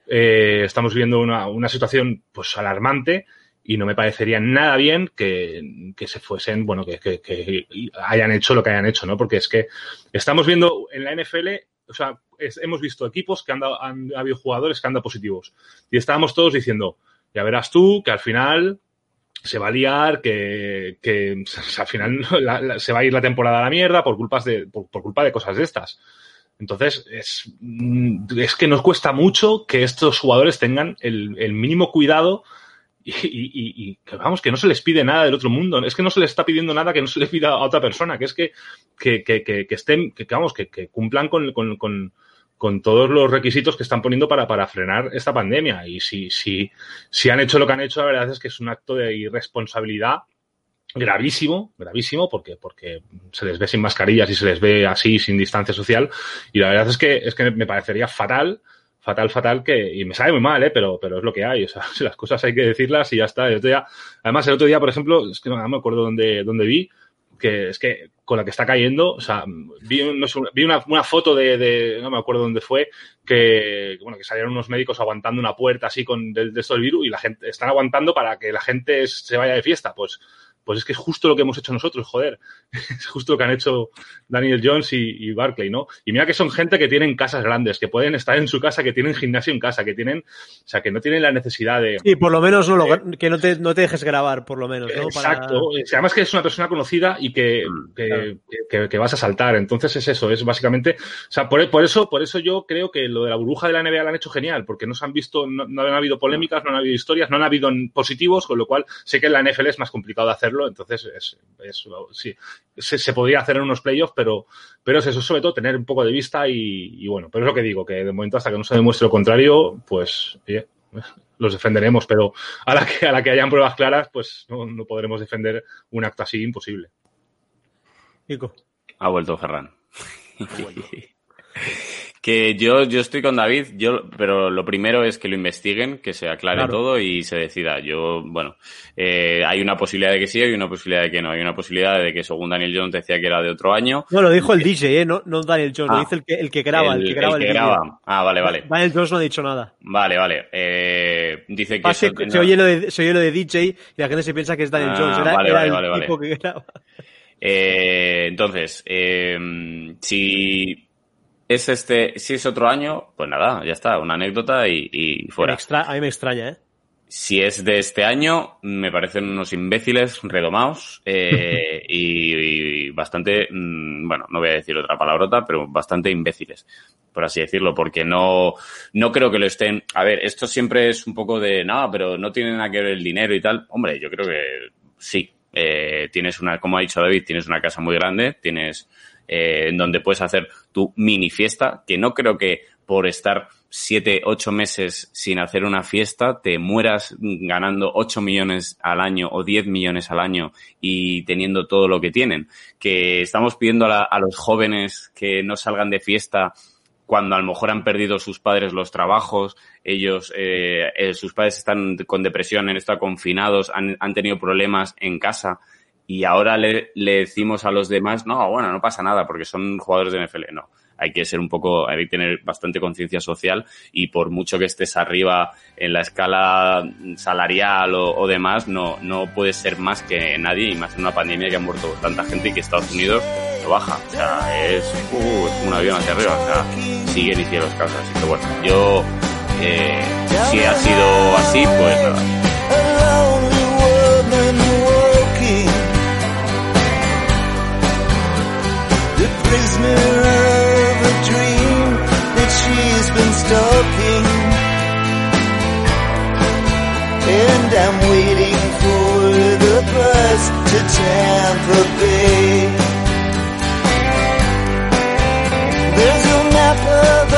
eh, estamos viviendo una, una situación pues alarmante y no me parecería nada bien que, que se fuesen, bueno, que, que, hayan hecho lo que hayan hecho, ¿no? Porque es que estamos viendo en la NFL, o sea, hemos visto equipos que han, dado, han ha habido jugadores que han dado positivos y estábamos todos diciendo, ya verás tú que al final se va a liar, que, que [laughs] al final se va a ir la temporada a la mierda por culpas de, por, culpa de cosas de estas. Entonces, es, mm, es que nos cuesta mucho que estos jugadores tengan el mínimo cuidado y, y- y- que vamos, que no se les pide nada del otro mundo. Es que no se les está pidiendo nada que no se les pida a otra persona, que es que, que, que, que- estén, que, vamos, que cumplan con, con, con, con todos los requisitos que están poniendo para, para frenar esta pandemia. Y si, si, si han hecho lo que han hecho, la verdad es que es un acto de irresponsabilidad gravísimo, gravísimo, porque, porque se les ve sin mascarillas y se les ve así, sin distancia social. Y la verdad es que, es que me parecería fatal, fatal, fatal que, y me sabe muy mal, ¿eh? pero, pero es lo que hay. O sea, [laughs] las cosas hay que decirlas y ya está. El otro día, además, el otro día, por ejemplo, es que no me acuerdo dónde, dónde vi, que es que con la que está cayendo, o sea, vi, vi una, una foto de, de- no me acuerdo dónde fue, que, bueno, que salieron unos médicos aguantando una puerta así con del, de esto del virus y la gente, están aguantando para que la gente se vaya de fiesta. Pues, pues es que es justo lo que hemos hecho nosotros, joder. [laughs] Es justo lo que han hecho Daniel Jones y, y Barclay, ¿no? Y mira que son gente que tienen casas grandes, que pueden estar en su casa, que tienen gimnasio en casa, que tienen, o sea, que no tienen la necesidad de, Y por lo menos no lo, que no te, no te dejes grabar, por lo menos, ¿no? Exacto. Además que es una persona conocida y que, que, Claro. que- que vas a saltar. Entonces es eso, es básicamente. O sea, por, por eso, por eso yo creo que lo de la burbuja de la NBA lo han hecho genial, porque no se han visto, no, no han habido polémicas, no han habido historias, no han habido positivos, con lo cual sé que en la NFL es más complicado de hacerlo. Entonces es, es- sí, se, se podría hacer en unos playoffs, pero, pero es eso, sobre todo tener un poco de vista y, y bueno, pero es lo que digo, que de momento hasta que no se demuestre lo contrario, pues los defenderemos, pero a la que, a la que hayan pruebas claras, pues no, no podremos defender un acto así imposible. Nico. Ha vuelto Ferran. [laughs] que yo, yo estoy con David, yo, pero lo primero es que lo investiguen, que se aclare Claro. todo y se decida. Yo, bueno, eh, hay una posibilidad de que sí y una posibilidad de que no. Hay una posibilidad de que, según Daniel Jones, decía que era de otro año. No, lo dijo el DJ, ¿eh? No, no Daniel Jones, Ah. lo dice el que, el que graba, el, que graba el, graba. Ah, vale, vale. Daniel Jones no ha dicho nada. Vale, vale. Eh, dice que... Ah, se, eso- se oye lo de, se oye lo de DJ y la gente se piensa que es Daniel Ah, Jones. Era, vale, era vale, el vale, vale. tipo que graba. Eh, entonces, eh, si es este, si es otro año, pues nada, ya está, una anécdota y, y fuera. extra- a mí me extraña, ¿eh? si es de este año, me parecen unos imbéciles redomados [laughs] eh, y, y, bastante, mm, bueno, no voy a decir otra palabrota, pero bastante imbéciles, por así decirlo, porque no, no creo que lo estén. A ver, esto siempre es un poco de, no, pero no tiene nada que ver el dinero y tal. Hombre, yo creo que sí. Eh, tienes una, como ha dicho David, tienes una casa muy grande, tienes eh, en donde puedes hacer tu mini fiesta, que no creo que por estar siete, ocho meses sin hacer una fiesta, te mueras ganando ocho millones al año o diez millones al año y teniendo todo lo que tienen. Que estamos pidiendo a, la, a los jóvenes que no salgan de fiesta cuando a lo mejor han perdido sus padres los trabajos, ellos, eh, eh, sus padres están con depresión, estado confinados, han, han tenido problemas en casa y ahora le, le, decimos a los demás, no, bueno, no pasa nada porque son jugadores de NFL. No, hay que ser un poco, hay que tener bastante conciencia social y por mucho que estés arriba en la escala salarial o, o, demás, no, no puedes ser más que nadie y más en una pandemia que ha muerto tanta gente y que Estados Unidos lo baja. O sea, es, uh, es un avión hacia arriba. O sea, siguen y siguen los casos. Así que bueno, yo, eh, si ha sido así, pues nada. Stalking. And I'm waiting for the bus to Tampa Bay. There's a map of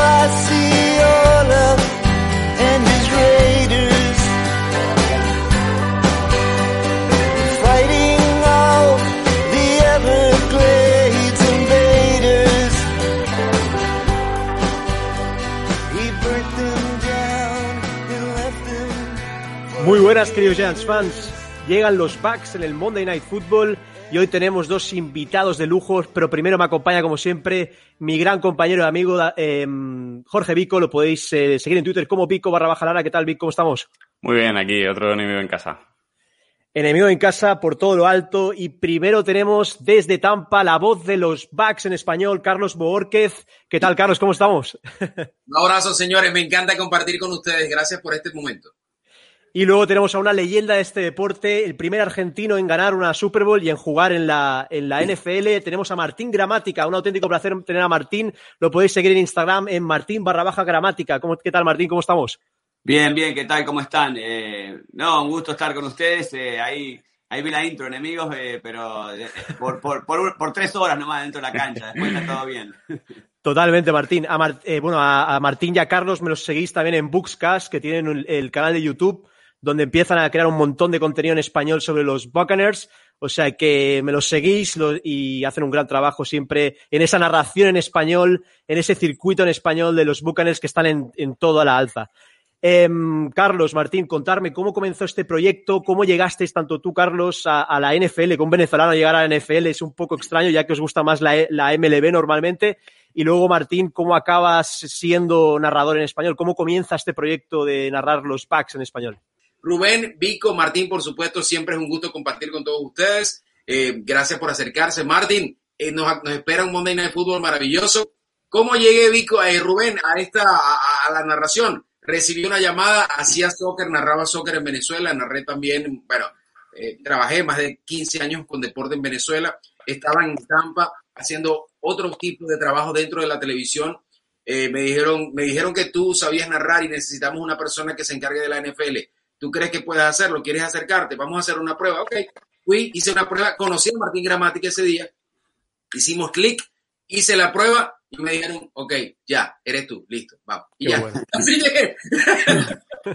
Muy buenas, queridos Giants fans. Llegan los Bucks en el Monday Night Football y hoy tenemos dos invitados de lujo, pero primero me acompaña, como siempre, mi gran compañero y amigo eh, Jorge Vico. Lo podéis eh, seguir en Twitter como Vico barra baja Lara. ¿Qué tal, Vico? ¿Cómo estamos? Muy bien, aquí otro enemigo en casa. Enemigo en casa por todo lo alto. Y primero tenemos desde Tampa la voz de los Bucks en español, Carlos Boórquez. ¿Qué tal, Carlos? ¿Cómo estamos? [laughs] Un abrazo, señores. Me encanta compartir con ustedes. Gracias por este momento. Y luego tenemos a una leyenda de este deporte, el primer argentino en ganar una Super Bowl y en jugar en la, en la NFL. Tenemos a Martín Gramática, un auténtico placer tener a Martín. Lo podéis seguir en Instagram en Martín barra baja gramática. ¿Cómo, ¿Qué tal, Martín? ¿Cómo estamos? Bien, bien, ¿qué tal? ¿Cómo están? Eh, no, un gusto estar con ustedes. Eh, ahí, ahí vi la intro, enemigos, eh, pero por, por, por, por, tres horas nomás dentro de la cancha. Después está todo bien. [laughs] Totalmente, Martín. A Mar bueno, a, a, Martín y a Carlos me los seguís también en Bookscast, que tienen el, el canal de YouTube donde empiezan a crear un montón de contenido en español sobre los Buccaneers. O sea que me los seguís y hacen un gran trabajo siempre en esa narración en español, en ese circuito en español de los Buccaneers que están en, en toda la alza. Eh, Carlos, Martín, contarme cómo comenzó este proyecto, cómo llegasteis tanto tú, Carlos, a, la NFL, que un venezolano llegar a la NFL es un poco extraño, ya que os gusta más la, la MLB normalmente. Y luego, Martín, ¿cómo acabas siendo narrador en español? ¿Cómo comienza este proyecto de narrar los packs en español? Rubén, Vico, Martín, por supuesto, siempre es un gusto compartir con todos ustedes. Eh, gracias por acercarse. Martín, eh, nos, espera un Monday Night Football maravilloso. ¿Cómo llegué, Vico, eh, Rubén, a esta, a, la narración? Recibí una llamada, hacía soccer, narraba soccer en Venezuela, narré también, bueno, eh, trabajé más de 15 años con deporte en Venezuela, estaba en Tampa haciendo otro tipo de trabajo dentro de la televisión. Me, dijeron, me dijeron que tú sabías narrar y necesitamos una persona que se encargue de la NFL ¿Tú crees que puedes hacerlo? ¿Quieres acercarte? Vamos a hacer una prueba. Ok, fui, hice una prueba, conocí a Martín Gramática ese día, hicimos clic, hice la prueba y me dijeron, ok, ya, eres tú, listo, vamos. Y Qué ya, bueno. [laughs] así llegué.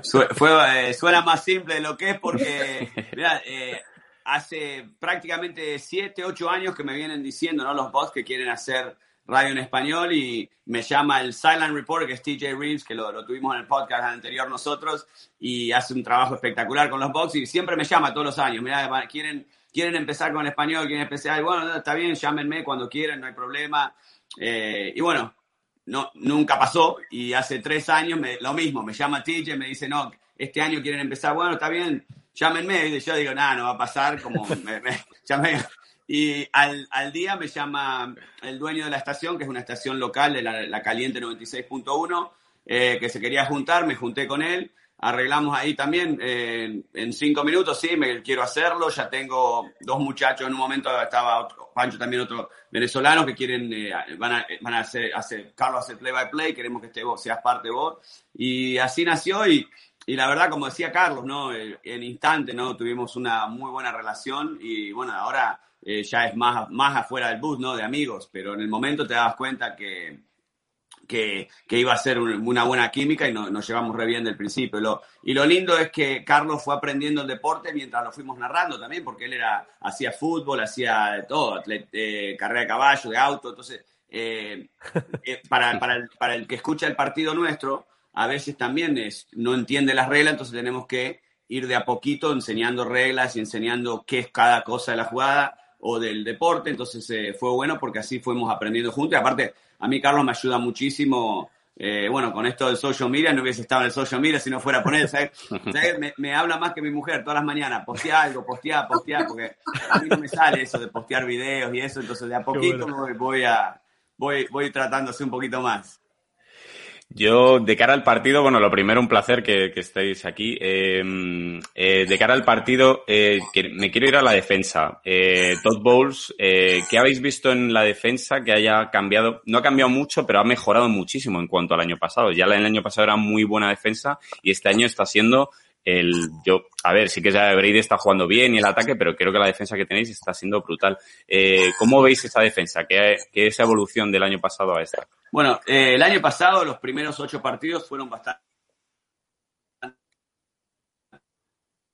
[laughs] Fue, eh, suena más simple de lo que es porque, mira, eh, hace prácticamente 7, 8 años que me vienen diciendo, ¿no? Los bots que quieren hacer radio en español y me llama el Silent Reporter, que es TJ Reeves, que lo, lo, tuvimos en el podcast anterior nosotros, y hace un trabajo espectacular con los box y siempre me llama todos los años. Mira, quieren, quieren empezar con el español, quieren empezar, y bueno, está bien, llámenme cuando quieran, no hay problema. Eh, y bueno, no, nunca pasó y hace tres años me, lo mismo, me llama TJ, me dice, no, este año quieren empezar, bueno, está bien, llámenme. Y yo digo, nada, no va a pasar, como [laughs] me, me, ya me, y al, al, día me llama el dueño de la estación, que es una estación local de la, la Caliente 96.1, eh, que se quería juntar, me junté con él. arreglamos ahí también eh, en cinco minutos, sí, me quiero hacerlo, ya tengo dos muchachos, en un momento estaba otro, Pancho también otro venezolano que quieren, eh, van a, van a hacer, hacer, Carlos hace play by play, queremos que esté vos, seas parte vos, y así nació y, y la verdad, como decía Carlos, ¿no? El, el instante, ¿no? Tuvimos una muy buena relación y bueno, ahora eh, ya es más, más afuera del bus, ¿no? De amigos, pero en el momento te das cuenta que, que, que iba a ser un- una buena química y no- nos llevamos re bien del principio. Lo- y lo lindo es que Carlos fue aprendiendo el deporte mientras lo fuimos narrando también, porque él era, hacía fútbol, hacía todo, atlet- eh, carrera de caballo, de auto, entonces, eh, eh, para, para, el, para el que escucha el partido nuestro, a veces también es, no entiende las reglas, entonces tenemos que ir de a poquito enseñando reglas y enseñando qué es cada cosa de la jugada o del deporte, entonces eh, fue bueno porque así fuimos aprendiendo juntos y aparte a mí Carlos me ayuda muchísimo, eh, bueno, con esto del social media, no hubiese estado en el social media si no fuera por él, ¿sabes? [laughs] ¿Sabes? Me, me habla más que mi mujer todas las mañanas, postea algo, postea, postea, porque a mí no me sale eso de postear videos y eso, entonces de a poquito voy, voy a, voy, voy tratándose un poquito más. Yo, de cara al partido, bueno, lo primero, un placer que, estéis aquí. Eh, eh, de cara al partido, eh, que- me quiero ir a la defensa. Eh, Todd Bowles, eh, ¿qué habéis visto en la defensa que haya cambiado? No ha cambiado mucho, pero ha mejorado muchísimo en cuanto al año pasado. Ya el año pasado era muy buena defensa y este año está siendo el, yo, a ver, sí que ya Brady está jugando bien y el ataque, pero creo que la defensa que tenéis está siendo brutal. Eh, ¿Cómo veis esa defensa? ¿Qué, qué esa evolución del año pasado a esta? Bueno, eh, el año pasado los primeros ocho partidos fueron bastante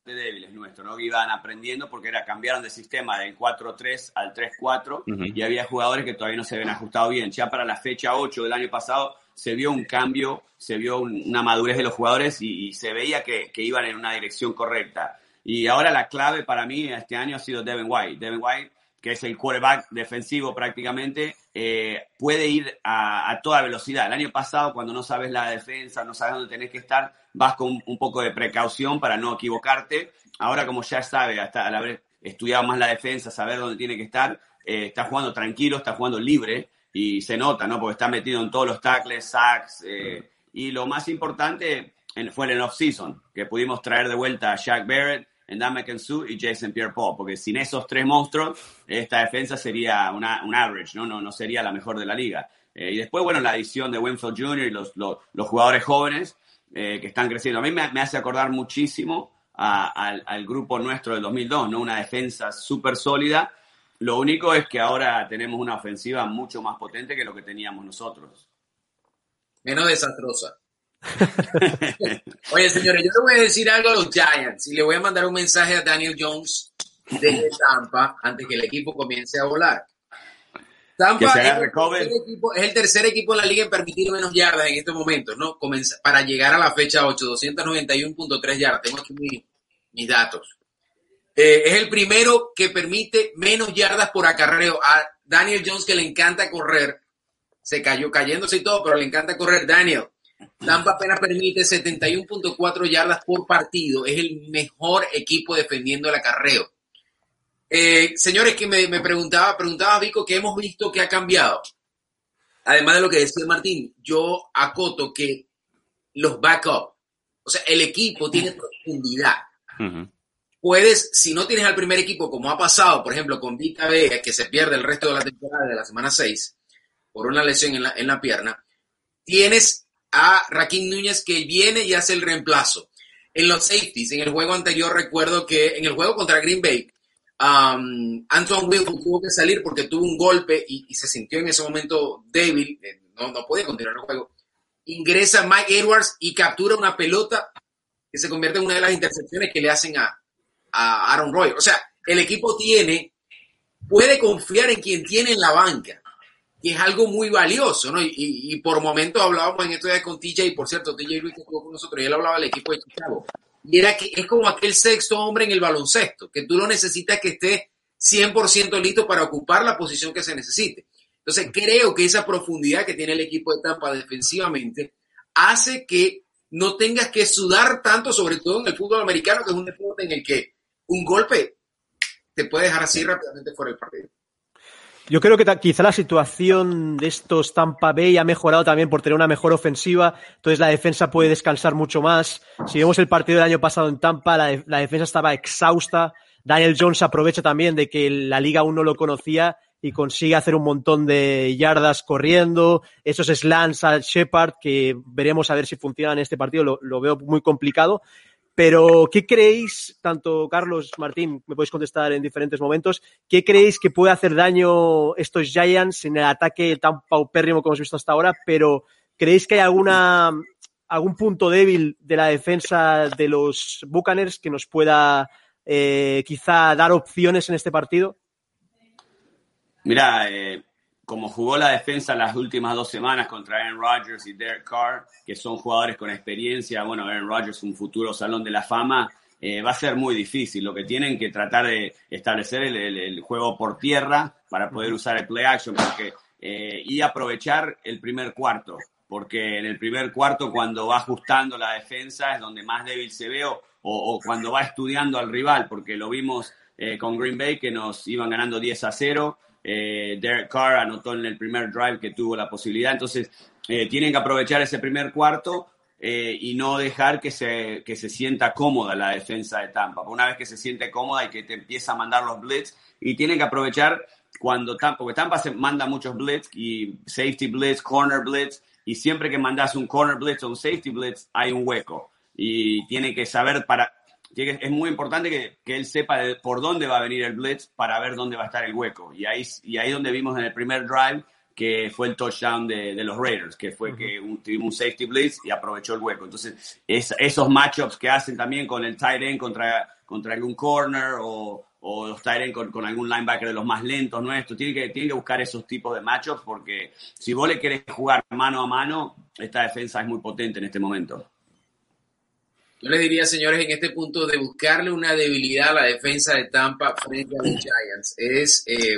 débiles nuestros, ¿no? Que iban aprendiendo porque era cambiaron de sistema del 4-3 al 3-4 Ujú. y había jugadores que todavía no se habían ajustado bien. Ya para la fecha 8 del año pasado se vio un cambio, se vio un- una madurez de los jugadores y, y se veía que, que iban en una dirección correcta. Y ahora la clave para mí este año ha sido Devin White. Devin White, que es el quarterback defensivo prácticamente, eh, puede ir a, a toda velocidad. El año pasado, cuando no sabes la defensa, no sabes dónde tenés que estar, vas con un, poco de precaución para no equivocarte. Ahora, como ya sabe, hasta al haber estudiado más la defensa, saber dónde tiene que estar, eh, está jugando tranquilo, está jugando libre y se nota, ¿no? Porque está metido en todos los tackles, sacks. eh, y lo más importante fue en el off-season, que pudimos traer de vuelta a Shaq Barrett, Ndamukong McKenzie y Jason Pierre-Paul, porque sin esos tres monstruos, esta defensa sería una, un average, ¿no? No, no sería la mejor de la liga. Eh, y después, bueno, la adición de Winfield Jr. y los, los, jugadores jóvenes eh, que están creciendo. A mí me, hace acordar muchísimo al grupo nuestro del 2002, ¿no? Una defensa súper sólida. Lo único es que ahora tenemos una ofensiva mucho más potente que lo que teníamos nosotros. Menos desastrosa. [laughs] Oye, señores, yo le voy a decir algo a los Giants y le voy a mandar un mensaje a Daniel Jones desde Tampa antes que el equipo comience a volar. Tampa es el, tercer equipo, es el tercer equipo en la liga en permitir menos yardas en estos momentos, ¿no? Comenza- para llegar a la fecha 8, 291.3 yardas. Tengo aquí mi- mis datos. Eh, es el primero que permite menos yardas por acarreo. A Daniel Jones, que le encanta correr, se cayó cayéndose y todo, pero le encanta correr. Daniel, Tampa apenas permite 71.4 yardas por partido. Es el mejor equipo defendiendo el acarreo. Eh, señores, que me, me preguntaba, preguntaba Vico, ¿qué hemos visto que ha cambiado? Además de lo que decía Martín, yo acoto que los backup, o sea, el equipo tiene profundidad puedes, si no tienes al primer equipo, como ha pasado, por ejemplo, con Vita Vega, que se pierde el resto de la temporada de la semana 6 por una lesión en la, en la pierna, tienes a Raquín Núñez que viene y hace el reemplazo. En los safeties, en el juego anterior recuerdo que en el juego contra Green Bay, um, Antoine Wilson tuvo que salir porque tuvo un golpe y, y se sintió en ese momento débil, eh, no, no podía continuar el juego. Ingresa Mike Edwards y captura una pelota que se convierte en una de las intercepciones que le hacen a, a Aaron Rodgers. O sea, el equipo tiene, puede confiar en quien tiene en la banca, que es algo muy valioso, ¿no? Y, y- y por momentos hablábamos en estos días con TJ, y por cierto, TJ Luis que estuvo con nosotros, y él hablaba del equipo de Chicago. Y era que es como aquel sexto hombre en el baloncesto, que tú lo necesitas que esté 100% listo para ocupar la posición que se necesite. Entonces, creo que esa profundidad que tiene el equipo de Tampa defensivamente hace que no tengas que sudar tanto, sobre todo en el fútbol americano, que es un deporte en el que un golpe te puede dejar así rápidamente fuera del partido. Yo creo que quizá la situación de estos Tampa Bay ha mejorado también por tener una mejor ofensiva, entonces la defensa puede descansar mucho más. Si vemos el partido del año pasado en Tampa, la, de- la defensa estaba exhausta. Daniel Jones aprovecha también de que la liga aún no lo conocía y consigue hacer un montón de yardas corriendo, esos slants al Shepard que veremos a ver si funcionan en este partido, lo veo muy complicado. Pero, ¿qué creéis, tanto Carlos, Martín, me podéis contestar en diferentes momentos, qué creéis que puede hacer daño estos Giants en el ataque tan paupérrimo que hemos visto hasta ahora? Pero, ¿creéis que hay alguna, algún punto débil de la defensa de los Buccaneers que nos pueda eh, quizá dar opciones en este partido? Mira, eh, como jugó la defensa las últimas dos semanas contra Aaron Rodgers y Derek Carr, que son jugadores con experiencia, bueno, Aaron Rodgers un futuro salón de la fama, eh, va a ser muy difícil. Lo que tienen que tratar de establecer el, el- el juego por tierra para poder usar el play action porque, eh, y aprovechar el primer cuarto, porque en el primer cuarto cuando va ajustando la defensa es donde más débil se ve o, o cuando va estudiando al rival, porque lo vimos eh, con Green Bay que nos iban ganando 10 a 0. Eh, Derek Carr anotó en el primer drive que tuvo la posibilidad. Entonces, eh, tienen que aprovechar ese primer cuarto eh, y no dejar que se, que se sienta cómoda la defensa de Tampa. Una vez que se siente cómoda y que te empieza a mandar los blitz, y tienen que aprovechar cuando Tampa, porque Tampa se manda muchos blitz y safety blitz, corner blitz, y siempre que mandas un corner blitz o un safety blitz hay un hueco. Y tiene que saber para, tiene que- es muy importante que, que él sepa de por dónde va a venir el blitz para ver dónde va a estar el hueco. Y ahí, y ahí donde vimos en el primer drive que fue el touchdown de, de los Raiders, que fue que un, tuvimos un safety blitz y aprovechó el hueco. Entonces, es- esos matchups que hacen también con el tight end contra, contra algún corner o, o los tight end con, con algún linebacker de los más lentos nuestros, tienen que, tienen que buscar esos tipos de matchups porque si vos le querés jugar mano a mano, esta defensa es muy potente en este momento. Yo les diría, señores, en este punto de buscarle una debilidad a la defensa de Tampa frente a los Giants es, eh,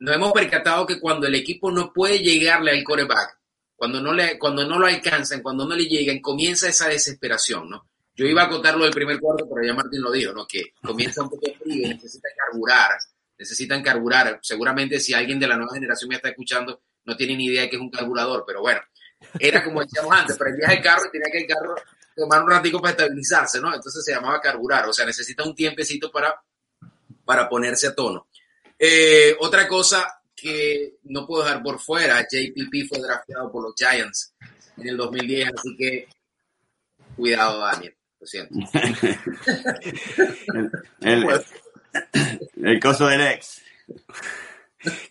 nos hemos percatado que cuando el equipo no puede llegarle al coreback, cuando no, le, cuando no lo alcanzan, cuando no le llegan, comienza esa desesperación, ¿no? Yo iba a acotarlo del primer cuarto, pero ya Martín lo dijo, ¿no? Que comienza un poco frío, necesita carburar, necesitan carburar. Seguramente si alguien de la nueva generación me está escuchando, no tiene ni idea de que es un carburador, pero bueno, era como decíamos antes, prendías el carro y tenía que el carro tomar un ratico para estabilizarse, ¿no? Entonces se llamaba carburar, o sea, necesita un tiempecito para, para ponerse a tono. Eh, otra cosa que no puedo dejar por fuera, JPP fue drafteado por los Giants en el 2010, así que cuidado, Daniel, lo siento. [laughs] El, el coso del ex.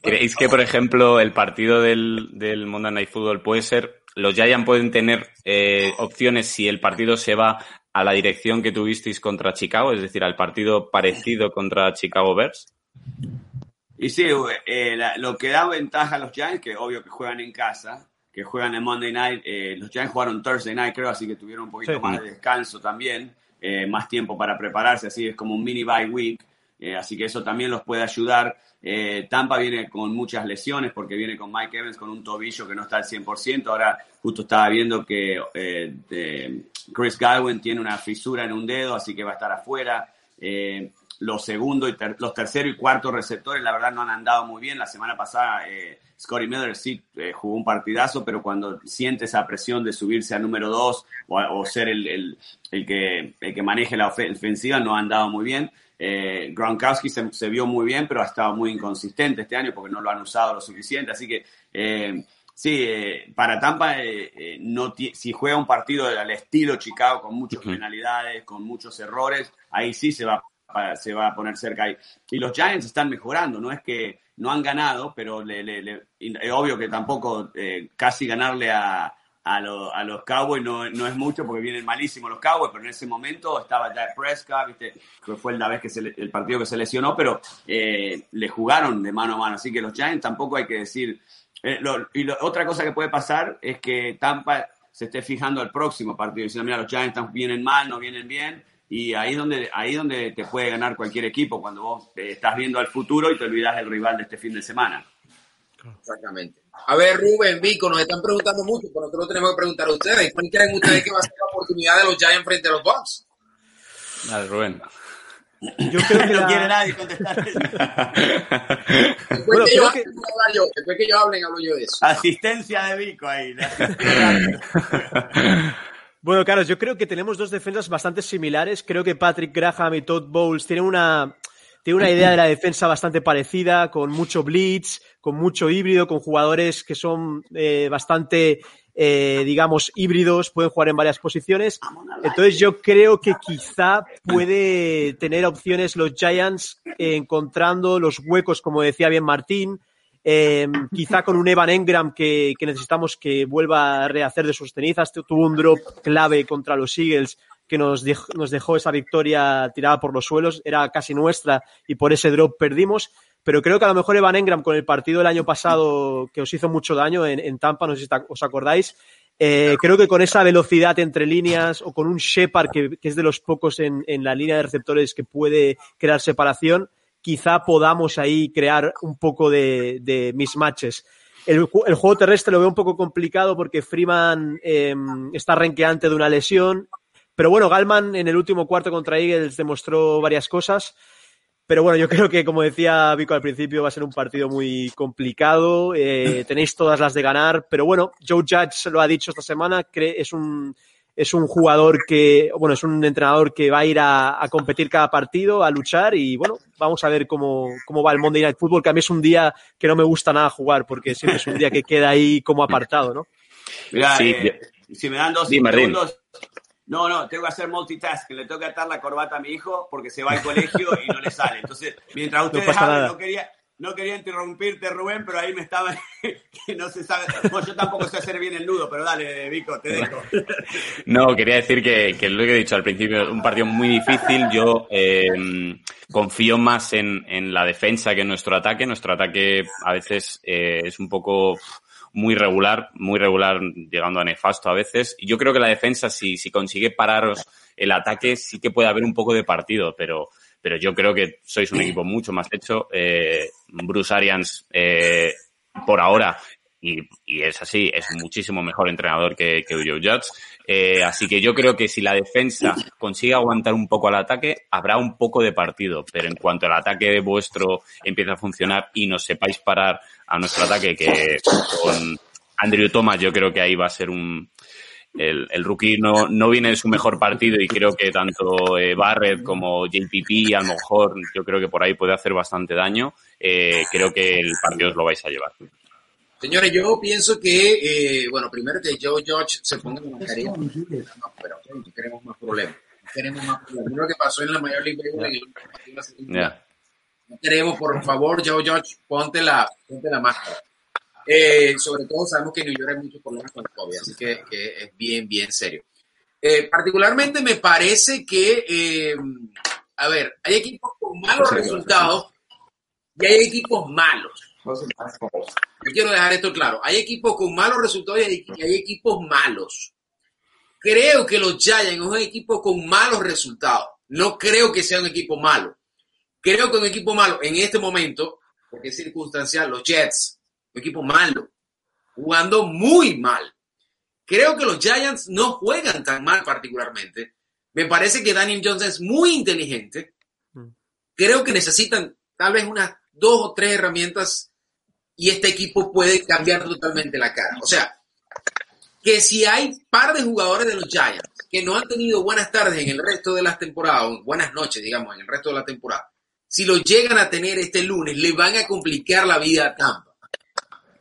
¿Creéis que, por ejemplo, el partido del, del Monday Night Football puede ser, los Giants pueden tener eh, opciones si el partido se va a la dirección que tuvisteis contra Chicago, es decir, al partido parecido contra Chicago Bears? Y sí, eh, la- lo que da ventaja a los Giants, que obvio que juegan en casa, que juegan en Monday Night, eh, los Giants jugaron Thursday Night, creo, así que tuvieron un poquito Sí. más de descanso también, eh, más tiempo para prepararse, así es como un mini bye week, eh, así que eso también los puede ayudar. Eh, Tampa viene con muchas lesiones porque viene con Mike Evans con un tobillo que no está al 100%, ahora justo estaba viendo que eh, Chris Godwin tiene una fisura en un dedo, así que va a estar afuera. Eh, los segundos y ter- los terceros y cuartos receptores, la verdad, no han andado muy bien. La semana pasada, eh, Scotty Miller sí jugó un partidazo, pero cuando siente esa presión de subirse a número dos o, ser el, el- el que, el que maneje la ofe- ofensiva, no ha andado muy bien. Eh, Gronkowski se, se vio muy bien, pero ha estado muy inconsistente este año porque no lo han usado lo suficiente. Así que eh, sí, eh, para Tampa, no si juega un partido al estilo Chicago con muchas penalidades, con muchos errores, ahí sí se va, a- se va a poner cerca ahí. Y los Giants están mejorando, no es que no han ganado, pero le, le- le- y es obvio que tampoco casi ganarle a, a, lo- a los Cowboys no, no es mucho porque vienen malísimos los Cowboys, pero en ese momento estaba Dak Prescott, ¿viste? fue la vez que se le- el partido que se lesionó, pero eh, le jugaron de mano a mano, así que los Giants tampoco hay que decir... eh, y otra cosa que puede pasar es que Tampa se esté fijando al próximo partido, diciendo, mira, los Giants vienen mal, no vienen bien, y ahí donde ahí donde te puede ganar cualquier equipo, cuando vos eh, estás viendo al futuro y te olvidas del rival de este fin de semana. Exactamente. A ver, Rubén, Vico, nos están preguntando mucho, pero nosotros tenemos que preguntar a ustedes. ¿Cuál creen ustedes que va a ser la oportunidad de los Giants frente a los Bucks? Dale, Rubén. Yo creo que no la- quiere nadie contestar. Después, Bueno, que yo, que- yo. Después que yo hablen, hablo yo de eso. Asistencia de Vico ahí. [laughs] Bueno, Carlos, yo creo que tenemos dos defensas bastante similares. Creo que Patrick Graham y Todd Bowles tienen una, tienen una idea de la defensa bastante parecida, con mucho blitz, con mucho híbrido, con jugadores que son eh, bastante, eh, digamos, híbridos, pueden jugar en varias posiciones. Entonces yo creo que quizá puede tener opciones los Giants encontrando los huecos, como decía bien Martín, eh, quizá con un Evan Engram que, que necesitamos que vuelva a rehacer de sus cenizas. Tu- Tuvo un drop clave contra los Eagles que nos dejó, nos dejó esa victoria tirada por los suelos. Era casi nuestra y por ese drop perdimos. Pero creo que a lo mejor Evan Engram con el partido del año pasado que os hizo mucho daño en, en Tampa, no sé si os acordáis, eh, creo que con esa velocidad entre líneas o con un Shepard que, que es de los pocos en, en la línea de receptores que puede crear separación, quizá podamos ahí crear un poco de, de mismatches. El, el juego terrestre lo veo un poco complicado porque Freeman eh, está renqueante de una lesión. Pero bueno, Galman en el último cuarto contra Eagles demostró varias cosas. Pero bueno, yo creo que, como decía Vico al principio, va a ser un partido muy complicado. Eh, tenéis todas las de ganar. Pero bueno, Joe Judge lo ha dicho esta semana. es un, es un jugador que, bueno, es un entrenador que va a ir a, a competir cada partido, a luchar. Y bueno, vamos a ver cómo, cómo va el Monday Night Football, que a mí es un día que no me gusta nada jugar, porque siempre es un día que queda ahí como apartado, ¿no? Mirá, Sí, eh, si me dan dos Dime, segundos. No, no, tengo que hacer multitask. Le tengo que atar la corbata a mi hijo porque se va al colegio y no le sale. Entonces, mientras ustedes hablan, nada. no quería, no quería interrumpirte, Rubén, pero ahí me estaba [laughs] que no se sabe. Bueno, yo tampoco sé hacer bien el nudo, pero dale, Vico, te dejo. [laughs] No, quería decir que, que lo que he dicho al principio, un partido muy difícil. Yo eh, confío más en, en la defensa que en nuestro ataque. Nuestro ataque a veces eh, es un poco muy regular, muy regular, llegando a nefasto a veces. Yo creo que la defensa, si, si consigue pararos el ataque, sí que puede haber un poco de partido, pero, pero yo creo que sois un equipo mucho más hecho. Eh, Bruce Arians, eh, por ahora, y, y es así, es muchísimo mejor entrenador que, que Joe Judge. Eh, así que yo creo que si la defensa consigue aguantar un poco al ataque, habrá un poco de partido. Pero en cuanto el ataque vuestro empiece a funcionar y nos sepáis parar a nuestro ataque, que con Andrew Thomas yo creo que ahí va a ser un... El, el rookie no, no viene en su mejor partido y creo que tanto eh, Barrett como JPP, a lo mejor yo creo que por ahí puede hacer bastante daño. Eh, creo que el partido os lo vais a llevar. Señores, yo pienso que, eh, bueno, primero que Joe George se ponga la mascarilla. No, pero no queremos más problemas. No queremos más problemas. Lo que pasó en la Major League Ya. No queremos, por favor, Joe George, ponte la, ponte la máscara. Eh, sobre todo sabemos que en New York hay muchos problemas con el COVID, así que, que es bien, bien serio. Eh, particularmente me parece que, eh, a ver, hay equipos con malos resultados y hay equipos malos. Yo quiero dejar esto claro. Hay equipos con malos resultados y hay, y hay equipos malos. Creo que los Giants es un equipo con malos resultados. No creo que sea un equipo malo. Creo que un equipo malo en este momento, porque es circunstancial, los Jets, un equipo malo, jugando muy mal. Creo que los Giants no juegan tan mal particularmente. Me parece que Daniel Jones es muy inteligente. Creo que necesitan tal vez unas dos o tres herramientas y este equipo puede cambiar totalmente la cara. O sea, que si hay par de jugadores de los Giants que no han tenido buenas tardes en el resto de las temporadas, o buenas noches, digamos, en el resto de la temporada, si lo llegan a tener este lunes, le van a complicar la vida a Tampa.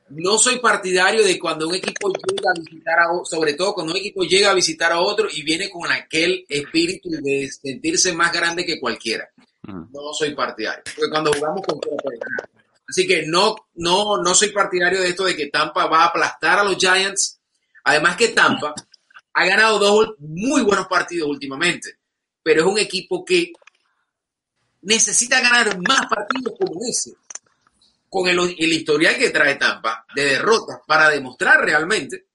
No soy partidario de cuando un equipo llega a visitar a otro, sobre todo cuando un equipo llega a visitar a otro y viene con aquel espíritu de sentirse más grande que cualquiera. No soy partidario. Porque cuando jugamos con ganar. Así que no, no, no soy partidario de esto de que Tampa va a aplastar a los Giants. Además que Tampa ha ganado dos muy buenos partidos últimamente, pero es un equipo que necesita ganar más partidos como ese, con el, el historial que trae Tampa de derrotas para demostrar realmente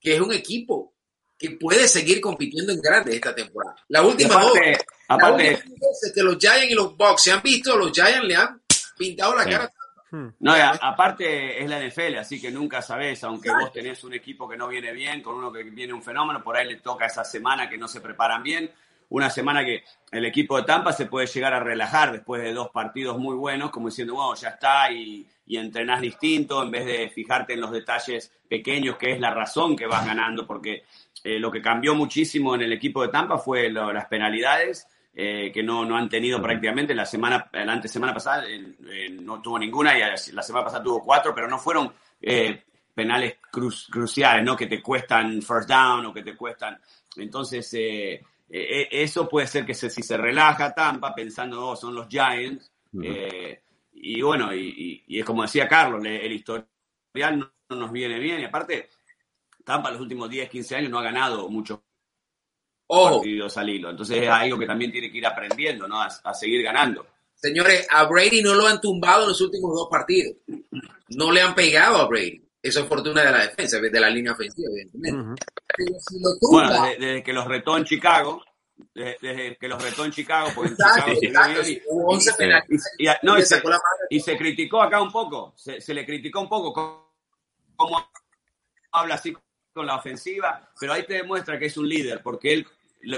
que es un equipo que puede seguir compitiendo en grande esta temporada. La última aparte- dos, la aparte- última que los Giants y los Bucks se han visto, los Giants le han pintado la Sí. Cara. No, a- aparte es la NFL, así que nunca sabes, aunque vos tenés un equipo que no viene bien, con uno que viene un fenómeno, por ahí le toca esa semana que no se preparan bien. una semana que el equipo de Tampa se puede llegar a relajar después de dos partidos muy buenos, como diciendo, bueno, ya está y, y entrenás distinto en vez de fijarte en los detalles pequeños, que es la razón que vas ganando, porque eh, lo que cambió muchísimo en el equipo de Tampa fue lo- las penalidades. Eh, que no, no han tenido prácticamente. La semana la antesemana pasada eh, no tuvo ninguna y la semana pasada tuvo cuatro pero no fueron eh, penales cru- cruciales no que te cuestan first down o que te cuestan. Entonces eh, eh, eso puede ser que se, si se relaja Tampa pensando oh, son los Giants eh, y bueno y, y- y es como decía Carlos le- el historial no, no nos viene bien. Y aparte Tampa los últimos 10 15 años no ha ganado muchos Ojo, partidos al hilo. Entonces es algo que también tiene que ir aprendiendo, ¿no? A, a seguir ganando. señores, a Brady no lo han tumbado en los últimos dos partidos. No le han pegado a Brady. Eso es fortuna de la defensa, de la línea ofensiva, evidentemente. Pero si lo tumba, Bueno, desde, desde que los retó en Chicago, desde, desde que los retó en Chicago, porque en Exacto, Chicago exacto, y- hubo 11 y- penales. y- y- no, y Le se, sacó la madre. y se criticó acá un poco, se, se le criticó un poco cómo, cómo habla así con la ofensiva, pero ahí te demuestra que es un líder, porque él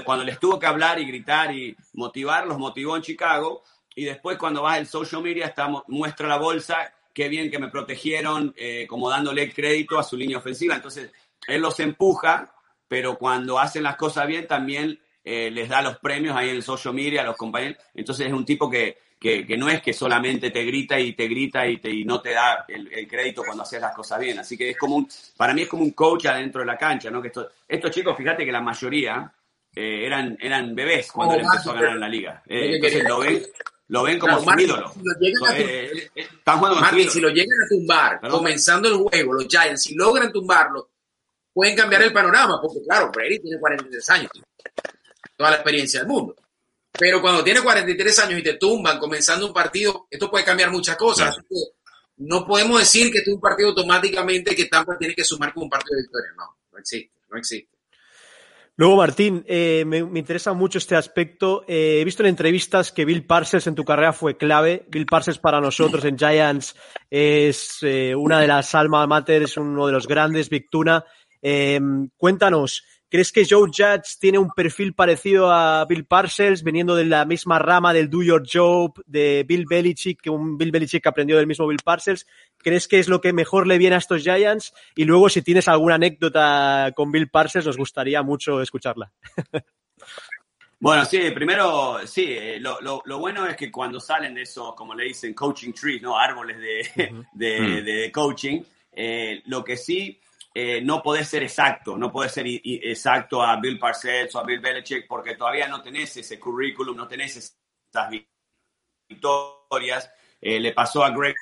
cuando les tuvo que hablar y gritar y motivar, los motivó en Chicago, y después cuando vas al social media muestra la bolsa, qué bien que me protegieron, eh, como dándole crédito a su línea ofensiva, entonces él los empuja, pero cuando hacen las cosas bien también eh, les da los premios ahí en el social media a los compañeros, entonces es un tipo que, que, no es que solamente te grita y te grita y, no te da el, el crédito cuando haces las cosas bien. Así que es como un, para mí es como un coach adentro de la cancha, ¿no? Estos chicos, fíjate que la mayoría eh, eran, eran bebés cuando Oh, él empezó a ganar en la liga. Eh, lo entonces ven, lo ven como Claro, su Martín, ídolo. si lo llegan a Eh, eh, eh, están jugando con su Martín, ídolo. si lo llegan a tumbar, Perdón. comenzando el juego, los Giants, si logran tumbarlo, pueden cambiar el panorama, porque claro, Brady tiene 43 años, toda la experiencia del mundo. Pero cuando tiene 43 años y te tumban comenzando un partido, esto puede cambiar muchas cosas. Así que no podemos decir que este es un partido automáticamente que Tampa tiene que sumar como un partido de victoria. No, no existe, no existe. Luego, Martín, eh, me, interesa mucho este aspecto. Eh, he visto en entrevistas que Bill Parcells en tu carrera fue clave. Bill Parcells para nosotros en Giants es eh, una de las alma mater, es uno de los grandes, Big Tuna. Eh, cuéntanos, ¿crees que Joe Judge tiene un perfil parecido a Bill Parcells, veniendo de la misma rama del Do Your Job de Bill Belichick, que un Bill Belichick que aprendió del mismo Bill Parcells? ¿Crees que es lo que mejor le viene a estos Giants? Y luego, si tienes alguna anécdota con Bill Parcells, nos gustaría mucho escucharla. [laughs] Bueno, sí, primero, sí, eh, lo, lo, lo bueno es que cuando salen de esos, como le dicen, coaching trees, ¿no? Árboles de, [laughs] de, Mm. de coaching, eh, lo que sí, eh, no podés ser exacto, no podés ser exacto a Bill Parcells o a Bill Belichick porque todavía no tenés ese currículum, no tenés esas victorias. Eh, le pasó a Greg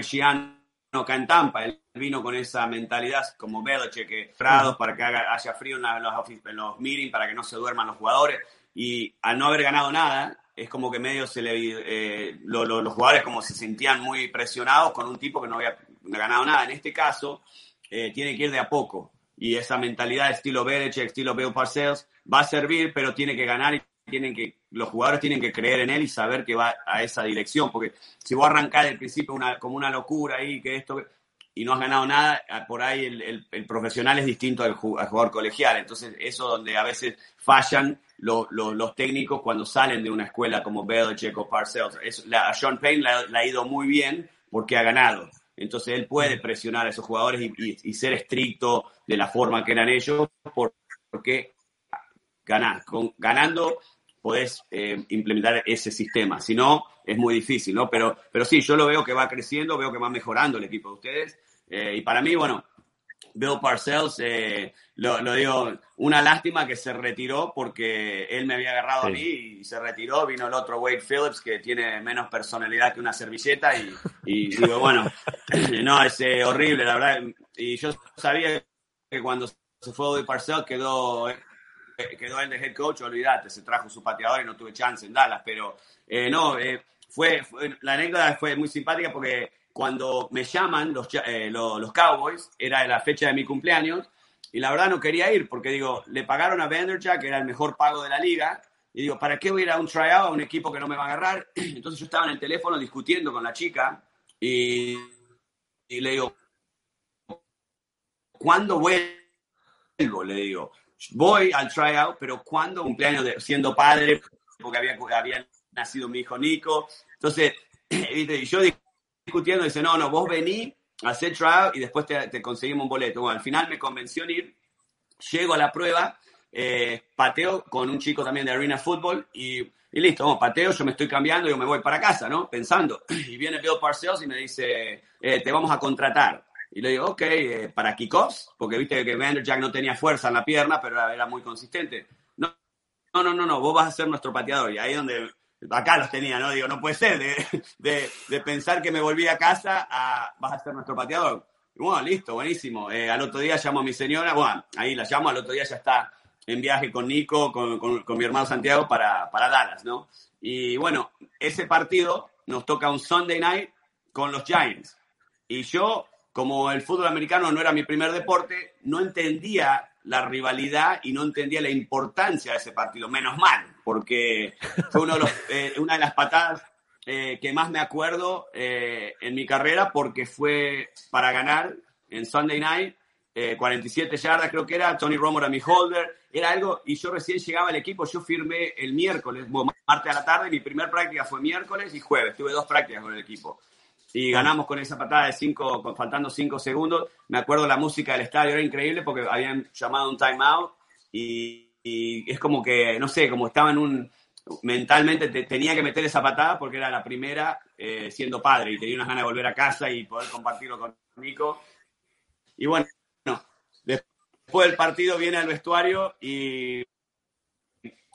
Schiano acá en Tampa, él vino con esa mentalidad como Belichick, que cerrados para que haga- haya frío en, los, los meetings, para que no se duerman los jugadores. Y al no haber ganado nada, es como que medio se le, eh, lo- los jugadores como se sentían muy presionados con un tipo que no había ganado nada. En este caso, eh, tiene que ir de a poco. Y esa mentalidad estilo Belichick, estilo Bill Parcells, va a servir, pero tiene que ganar y tienen que, los jugadores tienen que creer en él y saber que va a esa dirección. Porque si vos arrancás del principio una, como una locura ahí, que esto, y no has ganado nada, ah, por ahí el, el- profesional es distinto al, ju- al jugador colegial. Entonces, eso donde a veces fallan lo- lo- los técnicos cuando salen de una escuela como Belichick o Parcells. La- a Sean Payne le, ha- le ha ido muy bien porque ha ganado. Entonces, él puede presionar a esos jugadores y, y- y ser estricto de la forma que eran ellos por- porque ganar. Con, ganando podés eh, implementar ese sistema. Si no, es muy difícil, ¿no? Pero, pero sí, yo lo veo que va creciendo, veo que va mejorando el equipo de ustedes. Eh, y para mí, bueno, Bill Parcells, eh, lo, lo digo, una lástima que se retiró porque él me había agarrado a mí y se retiró. Vino el otro Wade Phillips que tiene menos personalidad que una servilleta y, y [laughs] digo, bueno, [clears throat] no, es eh, horrible, la verdad. Y yo sabía que cuando se fue Bill Parcells quedó, eh, quedó él de head coach, olvídate, se trajo su pateador y no tuve chance en Dallas. Pero eh, no, eh, fue, fue- la anécdota fue muy simpática porque cuando me llaman los, eh, lo- los, Cowboys, era la fecha de mi cumpleaños, y la verdad no quería ir porque digo, le pagaron a Vanderjack, que era el mejor pago de la liga, y digo, ¿para qué voy a ir a un tryout a un equipo que no me va a agarrar? [clears throat] Entonces yo estaba en el teléfono discutiendo con la chica y, y le digo, ¿cuándo vuelvo? Le digo, voy al tryout, pero cuando cumpleaños de, siendo padre, porque había, había nacido mi hijo Nico. Entonces, [clears throat] y yo discutiendo, dice, no, no, vos vení, hacer tryout y después te, te conseguimos un boleto. Bueno, al final me convenció en ir, llego a la prueba, eh, pateo con un chico también de Arena Football y, y listo, vamos, pateo, yo me estoy cambiando yo me voy para casa, ¿no? Pensando. [clears throat] Y viene Bill Parcells y me dice, eh, te vamos a contratar. Y le digo, ok, eh, para kickoffs, porque viste que Vanderjack no tenía fuerza en la pierna, pero era, era muy consistente. No, no, no, no, vos vas a ser nuestro pateador. Y ahí donde, acá los tenía, ¿no? Digo, no puede ser, de, de, pensar que me volví a casa a, vas a ser nuestro pateador. Bueno, listo, buenísimo. Eh, al otro día llamo a mi señora, bueno, ahí la llamo, al otro día ya está en viaje con Nico, con, con, con mi hermano Santiago para, para Dallas, ¿no? Y bueno, ese partido nos toca un Sunday night con los Giants. Y yo, como el fútbol americano no era mi primer deporte, no entendía la rivalidad y no entendía la importancia de ese partido. Menos mal, porque fue uno de los, eh, una de las patadas eh, que más me acuerdo eh, en mi carrera porque fue para ganar en Sunday Night, eh, 47 yardas creo que era, Tony Romo era mi holder, era algo, y yo recién llegaba al equipo, yo firmé el miércoles, bueno, martes a la tarde, mi primer práctica fue miércoles y jueves, tuve dos prácticas con el equipo. Y ganamos con esa patada de cinco, faltando cinco segundos. Me acuerdo la música del estadio, era increíble porque habían llamado un timeout y, y es como que, no sé, como estaba en un, mentalmente te- tenía que meter esa patada porque era la primera eh, siendo padre y tenía unas ganas de volver a casa y poder compartirlo con Nico. Y bueno, después del partido viene al vestuario y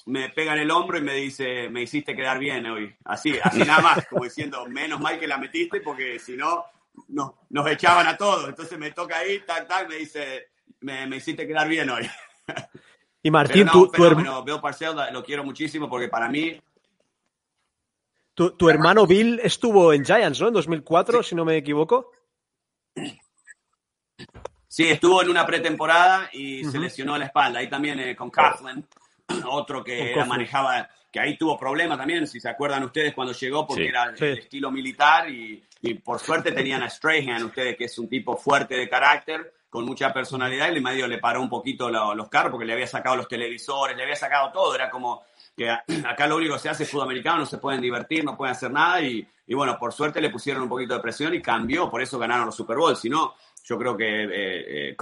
me pega en el hombro y me dice, me hiciste quedar bien hoy. Así, así nada más, como diciendo, menos mal que la metiste porque si no, no nos echaban a todos. Entonces me toca ahí, tac, tac, me dice, me, me hiciste quedar bien hoy. [laughs] Y Martín, Pero no, tu, un tu, herm- fenómeno. Bill Parcells lo quiero muchísimo porque para mí tu- tu hermano Bill estuvo en Giants, ¿no? En 2004, si no me equivoco. Sí, estuvo en una pretemporada y se Ujú. lesionó la espalda. Ahí también eh, con Coughlin, [clears throat] otro que era- manejaba, que ahí tuvo problemas también, si se acuerdan ustedes cuando llegó, porque Sí. era Sí. el estilo militar y, y por suerte tenían a Strahan, ustedes, que es un tipo fuerte de carácter, con mucha personalidad, y le medio le paró un poquito lo- los carros porque le había sacado los televisores, le había sacado todo, era como que [clears throat] acá lo único que se hace es fútbol americano, no se pueden divertir, no pueden hacer nada y, y bueno, por suerte le pusieron un poquito de presión y cambió, por eso ganaron los Super Bowl, si no, yo creo que eh, eh,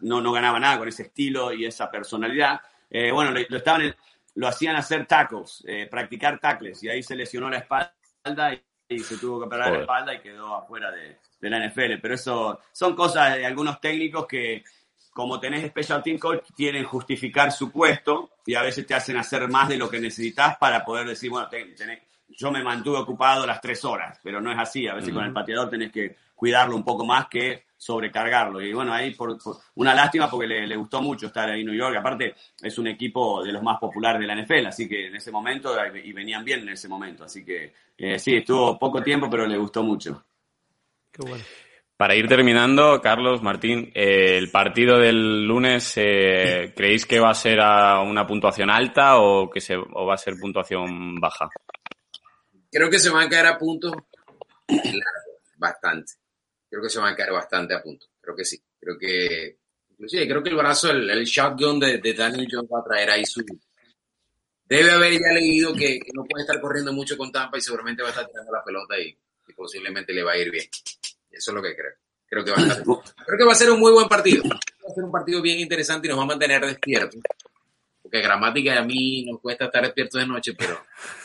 no, no ganaba nada con ese estilo y esa personalidad. Eh, bueno, lo, estaban lo hacían hacer tacos, eh, practicar tackles y ahí se lesionó la espalda y, y se tuvo que operar la Joder. espalda y quedó afuera de, de la NFL. Pero eso son cosas de algunos técnicos que, como tenés special team coach, quieren justificar su puesto y a veces te hacen hacer más de lo que necesitas para poder decir, bueno, tenés- yo me mantuve ocupado las tres horas, pero no es así. A veces con el pateador tenés que cuidarlo un poco más que sobrecargarlo. Y bueno, ahí por, por- una lástima porque le, le gustó mucho estar ahí en New York. Aparte, es un equipo de los más populares de la NFL, así que en ese momento, y venían bien en ese momento. Así que eh, sí, estuvo poco tiempo, pero le gustó mucho. Qué bueno. Para ir terminando, Carlos, Martín, eh, el partido del lunes, eh, ¿creéis que va a ser a una puntuación alta o que se, o va a ser puntuación baja? Creo que se van a caer a puntos bastante. Creo que se van a caer bastante a puntos. Creo que sí. Creo que, inclusive, creo que el brazo, el, el shotgun de, de Daniel Jones va a traer ahí su... Debe haber ya leído que, que no puede estar corriendo mucho con Tampa y seguramente va a estar tirando la pelota y, y posiblemente le va a ir bien. Eso es lo que creo. Creo que va a estar- [laughs] creo que va a ser un muy buen partido. Va a ser un partido bien interesante y nos va a mantener despiertos. Porque gramática a mí nos cuesta estar despiertos de noche, pero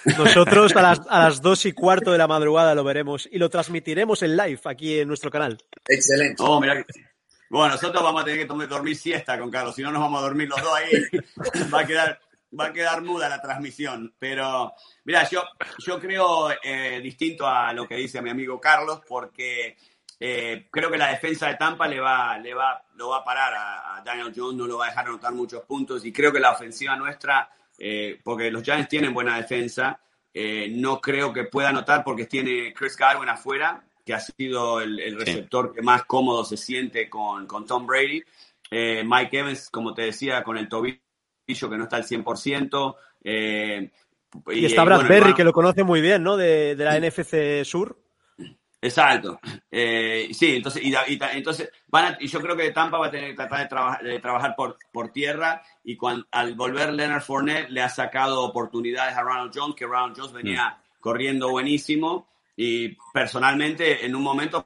[laughs] Nosotros a las, a las dos y cuarto de la madrugada lo veremos y lo transmitiremos en live aquí en nuestro canal. excelente. Oh, mira que- Bueno, nosotros vamos a tener que tomar- dormir siesta con Carlos, si no nos vamos a dormir los dos ahí. [laughs] Va a quedar, va a quedar muda la transmisión. Pero, mira, yo, yo creo eh, distinto a lo que dice mi amigo Carlos, porque eh, creo que la defensa de Tampa le va, le va, lo va a parar a, a Daniel Jones, no lo va a dejar anotar muchos puntos. Y creo que la ofensiva nuestra, eh, porque los Giants tienen buena defensa, eh, no creo que pueda anotar porque tiene Chris Godwin afuera, que ha sido el, el receptor que más cómodo se siente con, con Tom Brady. Eh, Mike Evans, como te decía, con el tobillo que no está al 100%. eh, Y, está Brad bueno, Berry, bueno, que lo conoce muy bien, ¿no? De, de la NFC Sur. Exacto. Eh, sí, entonces, y, y ta- entonces van a- y yo creo que Tampa va a tener que tratar de, traba- de trabajar por, por tierra y al volver Leonard Fournette le ha sacado oportunidades a Ronald Jones, que Ronald Jones venía corriendo buenísimo y personalmente en un momento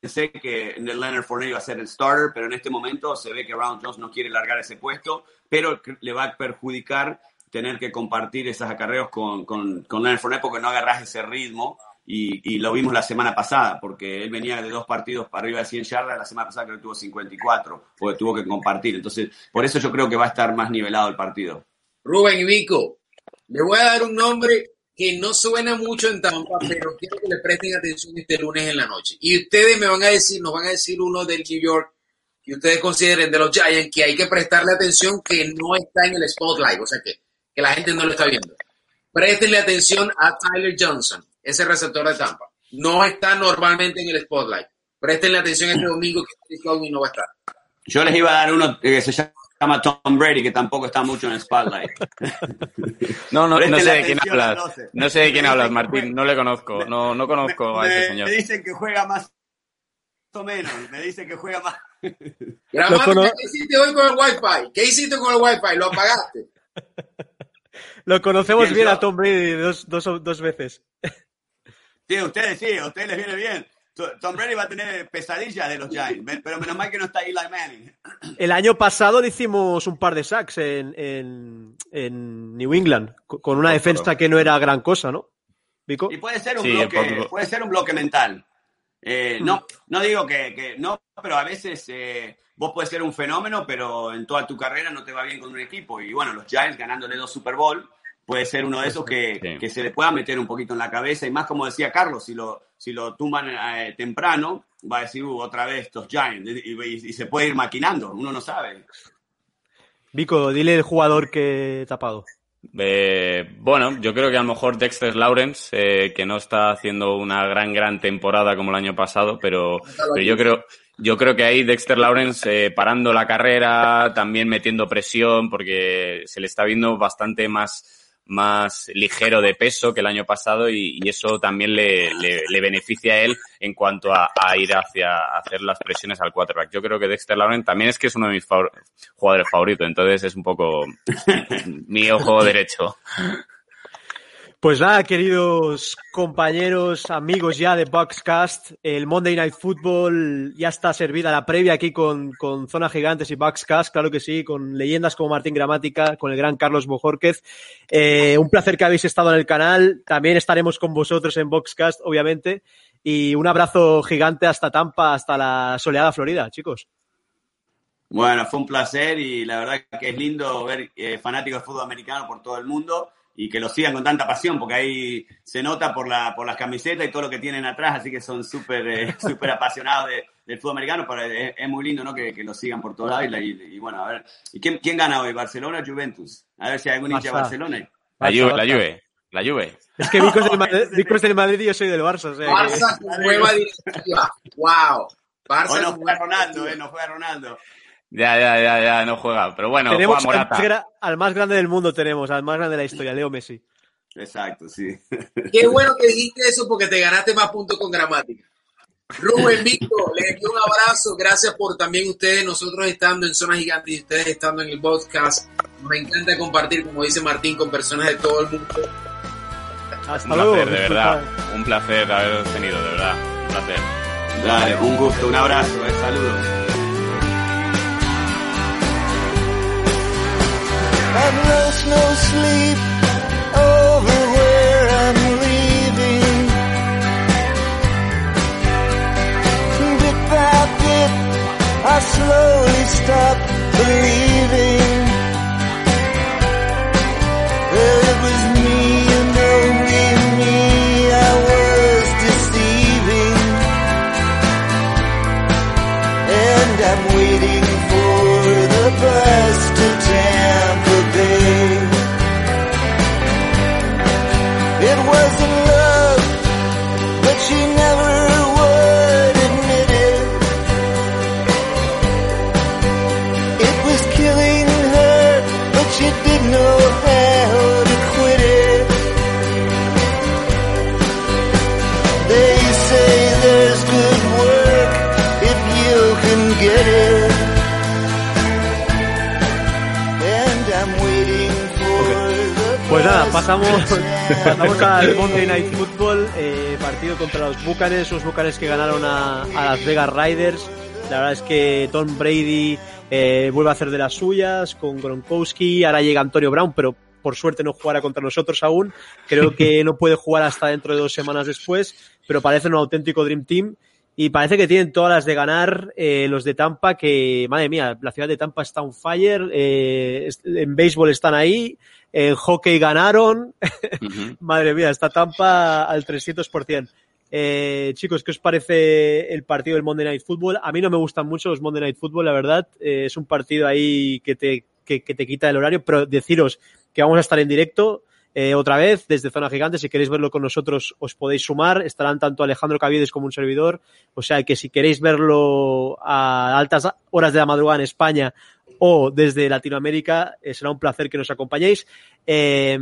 pensé que Leonard Fournette iba a ser el starter, pero en este momento se ve que Ronald Jones no quiere largar ese puesto, pero le va a perjudicar tener que compartir esos acarreos con, con, con Leonard Fournette porque no agarras ese ritmo y, lo vimos la semana pasada, porque él venía de dos partidos para arriba de 100 yardas, la semana pasada creo que tuvo 54, porque tuvo que compartir. Entonces, por eso yo creo que va a estar más nivelado el partido. Rubén y Vico, le voy a dar un nombre que no suena mucho en Tampa, pero quiero que le presten atención este lunes en la noche. Y ustedes me van a decir, nos van a decir uno del New York que ustedes consideren de los Giants que hay que prestarle atención que no está en el spotlight, o sea que, que la gente no lo está viendo. Préstenle atención a Tyler Johnson, ese receptor de Tampa. No está normalmente en el spotlight. Préstenle atención este domingo que Chris no va a estar. Yo les iba a dar uno que se llama Tom Brady, que tampoco está mucho en el spotlight. No, no, no sé de quién hablas. 12. No sé de quién hablas, Martín. No le conozco. No, no conozco a ese me, señor. me dicen que juega más o menos, me dicen que juega más. Gramática, cono- ¿qué hiciste hoy con el Wi-Fi? ¿Qué hiciste con el Wi-Fi? ¿Lo apagaste? [laughs] Lo conocemos ¿Quién bien a Tom Brady dos, dos, dos veces. Sí, a ustedes sí, a ustedes les viene bien. To- Tom Brady va a tener pesadillas de los Giants, pero menos mal que no está Eli Manning. El año pasado le hicimos un par de sacks en, en, en New England, co- con una defensa que no era gran cosa, ¿no? Vico. Y puede ser un Sí, bloque, puede ser un bloque mental. Eh, no, no digo que, que no, pero a veces eh, vos puedes ser un fenómeno, pero en toda tu carrera no te va bien con un equipo. Y bueno, los Giants ganándole dos Super Bowl puede ser uno de esos que, Sí. que se le pueda meter un poquito en la cabeza. Y más como decía Carlos, si lo, si lo tumban eh, temprano, va a decir "Uh, otra vez estos Giants. Y, y- y se puede ir maquinando, uno no sabe. Vico, dile el jugador que he tapado. Eh, bueno, yo creo que a lo mejor Dexter Lawrence, eh, que no está haciendo una gran, gran temporada como el año pasado, pero, pero yo creo, yo creo que ahí Dexter Lawrence eh, parando la carrera, también metiendo presión, porque se le está viendo bastante más, más ligero de peso que el año pasado y, y eso también le, le, le beneficia a él en cuanto a, a ir hacia hacer las presiones al quarterback. Yo creo que Dexter Lawrence también es que es uno de mis favor- jugadores favoritos, entonces es un poco mi ojo derecho. Pues nada, queridos compañeros, amigos ya de Boxcast, el Monday Night Football ya está servida la previa aquí con, con Zona Gigantes y Boxcast, claro que sí, con leyendas como Martín Gramática, con el gran Carlos Bojórquez. Eh, un placer que habéis estado en el canal, también estaremos con vosotros en Boxcast, obviamente, y un abrazo gigante hasta Tampa, hasta la soleada Florida, chicos. Bueno, fue un placer y la verdad que es lindo ver eh, fanáticos de fútbol americano por todo el mundo y que lo sigan con tanta pasión, porque ahí se nota por, la, por las camisetas y todo lo que tienen atrás, así que son súper eh, [laughs] súper apasionados de- del fútbol americano, pero es, es muy lindo ¿no? que, que lo sigan por todos lados. Y, la- y- y bueno, a ver, ¿y quién, quién gana hoy? ¿Barcelona o Juventus? A ver si hay algún hincha de. Barcelona. La Juve, la. Juve, la Juve. Es que Vico es del Madrid, [laughs] Vico es del Madrid y yo soy del Barça. o sea Barça nueva directiva. Wow. Barça Hoy no juega Ronaldo, eh, no juega Ronaldo. Ya, ya, ya, ya, no juega. Pero bueno, tenemos juega al más, Morata. al más grande del mundo, tenemos, al más grande de la historia, Leo Messi. Exacto, sí. Qué bueno que dijiste eso porque te ganaste más puntos con gramática. Rubén Víctor, les envío un abrazo. Gracias por también ustedes, nosotros estando en Zona Gigante y ustedes estando en el podcast. Nos encanta compartir, como dice Martín, con personas de todo el mundo. Hasta Un luego. placer, de verdad. Un placer haberos tenido, de verdad. Un placer. Dale, un gusto, un abrazo, eh, saludos. And rest no sleep over where I'm leaving. Bit by bit, I slowly stop believing. Well, it was me pasamos, [laughs] pasamos al Monday Night Football, eh, partido contra los Bucanes, los Bucanes que ganaron a, a las Vegas Riders. La verdad es que Tom Brady eh, vuelve a hacer de las suyas con Gronkowski, ahora llega Antonio Brown, pero por suerte no jugará contra nosotros aún. Creo que [laughs] no puede jugar hasta dentro de dos semanas después, pero parece un auténtico Dream Team. Y parece que tienen todas las de ganar eh, los de Tampa, que, madre mía, la ciudad de Tampa está on fire, eh, en béisbol están ahí, en hockey ganaron, [laughs] madre mía, está Tampa al 300%. Eh, chicos, ¿qué os parece el partido del Monday Night Football? A mí no me gustan mucho los Monday Night Football, la verdad. Eh, es un partido ahí que te, que, que te quita el horario, pero deciros que vamos a estar en directo eh, otra vez desde Zona Gigante. Si queréis verlo con nosotros, os podéis sumar. Estarán tanto Alejandro Caviedes como un servidor. O sea que si queréis verlo a altas horas de la madrugada en España o desde Latinoamérica, eh, será un placer que nos acompañéis. Eh,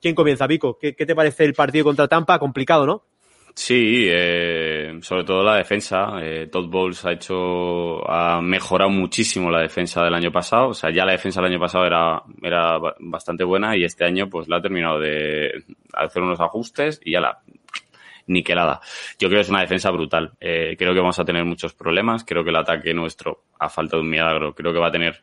¿Quién comienza, Vico? ¿Qué, ¿Qué te parece el partido contra Tampa? Complicado, ¿no? Sí, eh, sobre todo la defensa. Eh, Todd Bowles ha hecho, ha mejorado muchísimo la defensa del año pasado. O sea, ya la defensa del año pasado era, era ba- bastante buena y este año pues la ha terminado de hacer unos ajustes y ya la niquelada. Yo creo que es una defensa brutal. Eh, creo que vamos a tener muchos problemas. Creo que el ataque nuestro, a falta de un milagro, creo que va a tener,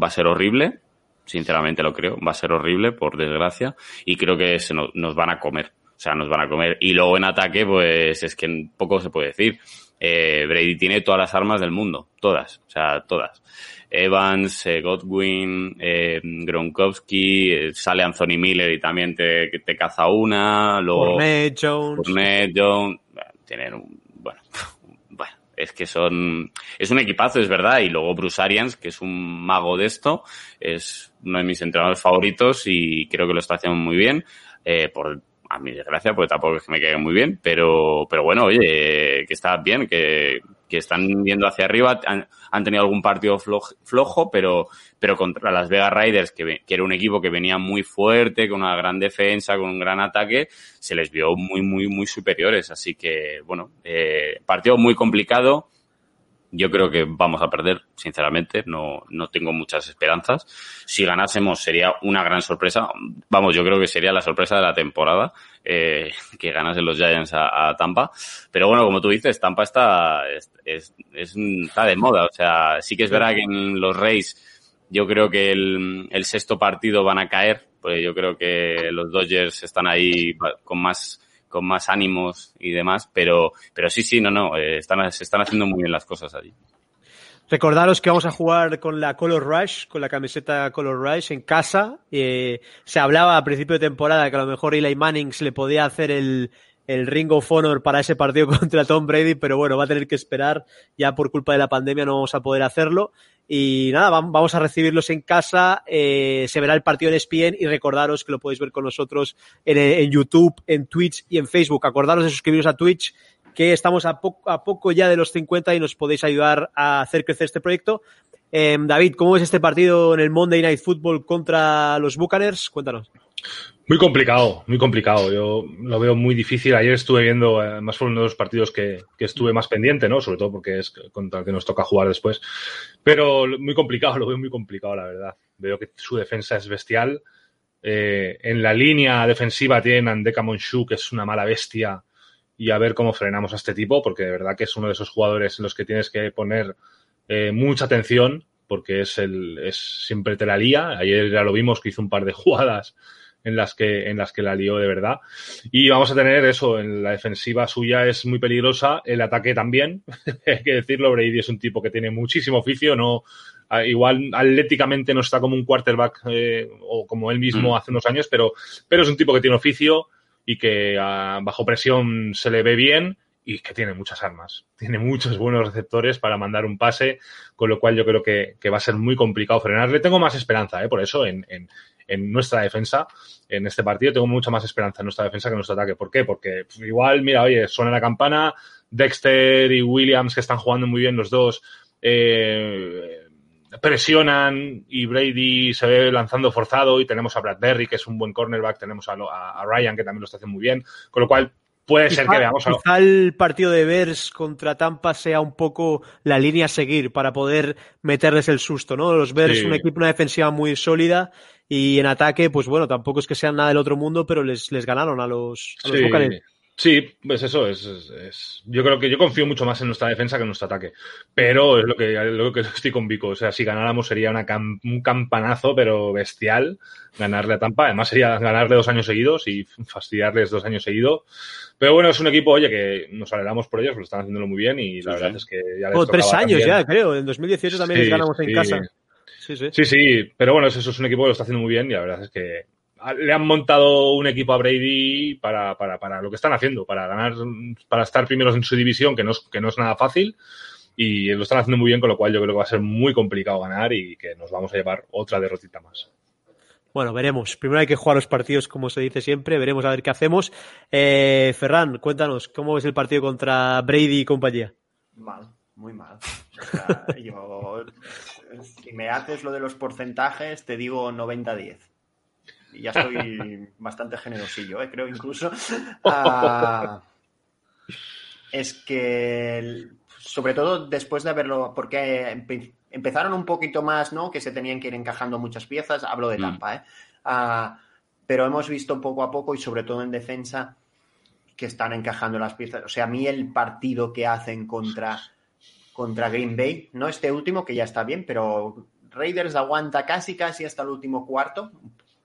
va a ser horrible. Sinceramente lo creo. Va a ser horrible, por desgracia. Y creo que se nos, nos van a comer. O sea, nos van a comer. Y luego en ataque, pues es que poco se puede decir. Eh, Brady tiene todas las armas del mundo. Todas. O sea, todas. Evans, eh, Godwin, eh, Gronkowski, eh, sale Anthony Miller y también te, te caza una. Luego, Fournette, Jones. Fournette, Jones. Bueno, Tienen un, bueno, [laughs] bueno, es que son, es un equipazo, es verdad. Y luego Bruce Arians, que es un mago de esto, es uno de mis entrenadores favoritos y creo que lo está haciendo muy bien. Eh, por, a mi desgracia, porque tampoco es que me caiga muy bien, pero, pero bueno, oye, que está bien, que, que están yendo hacia arriba, han, tenido algún partido floj- flojo, pero, pero contra las Vegas Raiders, que, que era un equipo que venía muy fuerte, con una gran defensa, con un gran ataque, se les vio muy, muy, muy superiores. Así que, bueno, eh, partido muy complicado. Yo creo que vamos a perder, sinceramente, no, no tengo muchas esperanzas. Si ganásemos sería una gran sorpresa. Vamos, yo creo que sería la sorpresa de la temporada, eh, que ganasen los Giants a, Tampa. Pero bueno, como tú dices, Tampa está, es, es- es- está de moda. O sea, sí que es verdad que en los Rays yo creo que el, el sexto partido van a caer, pues yo creo que los Dodgers están ahí con más con más ánimos y demás, pero pero sí, sí, no, no, eh, están, se están haciendo muy bien las cosas allí. Recordaros que vamos a jugar con la Color Rush, con la camiseta Color Rush en casa. Eh, se hablaba a principio de temporada que a lo mejor Eli Manning se le podía hacer el, el Ring of Honor para ese partido [laughs] contra Tom Brady, pero bueno, va a tener que esperar. Ya por culpa de la pandemia no vamos a poder hacerlo. Y nada, vam- vamos a recibirlos en casa. eh, se verá el partido en ESPN y recordaros que lo podéis ver con nosotros en, YouTube, en Twitch y en Facebook. Acordaros de suscribiros a Twitch que estamos a, poco a poco ya de los 50 y nos podéis ayudar a hacer crecer este proyecto. Eh, David, ¿cómo es este partido en el Monday Night Football contra los Buccaneers? Cuéntanos. Muy complicado, muy complicado. Yo lo veo muy difícil. Ayer estuve viendo, además fue uno de los partidos que, que estuve más pendiente, ¿no? Sobre todo porque es contra el que nos toca jugar después. Pero muy complicado, [laughs] lo veo muy complicado, la verdad. Veo que su defensa es bestial. Eh, en la línea defensiva tienen a Ndeka Monshu, que es una mala bestia, y a ver cómo frenamos a este tipo, porque de verdad que es uno de esos jugadores en los que tienes que poner eh, mucha atención, porque es el, es siempre te la lía. Ayer ya lo vimos que hizo un par de [laughs] jugadas en las que, en las que la lió de verdad. Y vamos a tener eso, en la defensiva suya es muy peligrosa, el ataque también, [laughs] hay que decirlo, Brady es un tipo que tiene muchísimo oficio, no, a- igual atléticamente no está como un quarterback eh, o como él mismo Mm. hace unos años, pero, pero es un tipo que tiene oficio y que ah, bajo presión se le ve bien y que tiene muchas armas. Tiene muchos buenos receptores para mandar un pase, con lo cual yo creo que, que va a ser muy complicado frenarle. Tengo más esperanza, ¿eh? por eso, en, en, en nuestra defensa, en este partido, tengo mucha más esperanza en nuestra defensa que en nuestro ataque. ¿Por qué? Porque pues, igual, mira, oye, suena la campana, Dexter y Williams, que están jugando muy bien los dos, eh, presionan y Brady se ve lanzando forzado y tenemos a Bradbury, que es un buen cornerback, tenemos a, Ryan, que también lo está haciendo muy bien, con lo cual puede ser que veamos algo. Quizá el partido de Bears contra Tampa sea un poco la línea a seguir para poder meterles el susto, ¿no? Los Bears, Sí. un equipo, una defensiva muy sólida y en ataque, pues bueno, tampoco es que sean nada del otro mundo, pero les, les ganaron a los, a los Sí, sí, pues eso es, es- es- Yo creo que yo confío mucho más en nuestra defensa que en nuestro ataque. Pero es lo que, lo que estoy con Vico. O sea, si ganáramos sería una cam- un campanazo, pero bestial, ganarle a Tampa. Además sería ganarle dos años seguidos y fastidiarles dos años seguidos. Pero bueno, es un equipo, oye, que nos alegramos por ellos, porque están haciéndolo muy bien y la Sí, verdad sí. es que ya les Oh, tres años también. ya, creo. En 2018 también les ganamos en casa. Sí, sí. Sí, sí, pero bueno, eso es un equipo que lo está haciendo muy bien y la verdad es que le han montado un equipo a Brady para, para, para lo que están haciendo, para ganar, para estar primeros en su división, que no es, que no es nada fácil, y lo están haciendo muy bien, con lo cual yo creo que va a ser muy complicado ganar y que nos vamos a llevar otra derrotita más. Bueno, veremos. Primero hay que jugar los partidos, como se dice siempre. Veremos a ver qué hacemos. Eh, Ferran, cuéntanos, ¿cómo ves el partido contra Brady y compañía? Mal, muy mal. O sea, yo, si me haces lo de los porcentajes, te digo 90-10. Y ya estoy bastante generosillo, ¿eh? creo incluso. Ah, es que, sobre todo después de haberlo, porque empe- empezaron un poquito más, ¿no? Que se tenían que ir encajando muchas piezas. Hablo de Mm. Tampa, ¿eh? Ah, pero hemos visto poco a poco y sobre todo en defensa que están encajando las piezas. O sea, a mí el partido que hacen contra, contra Green Bay, no este último, que ya está bien, pero Raiders aguanta casi, casi hasta el último cuarto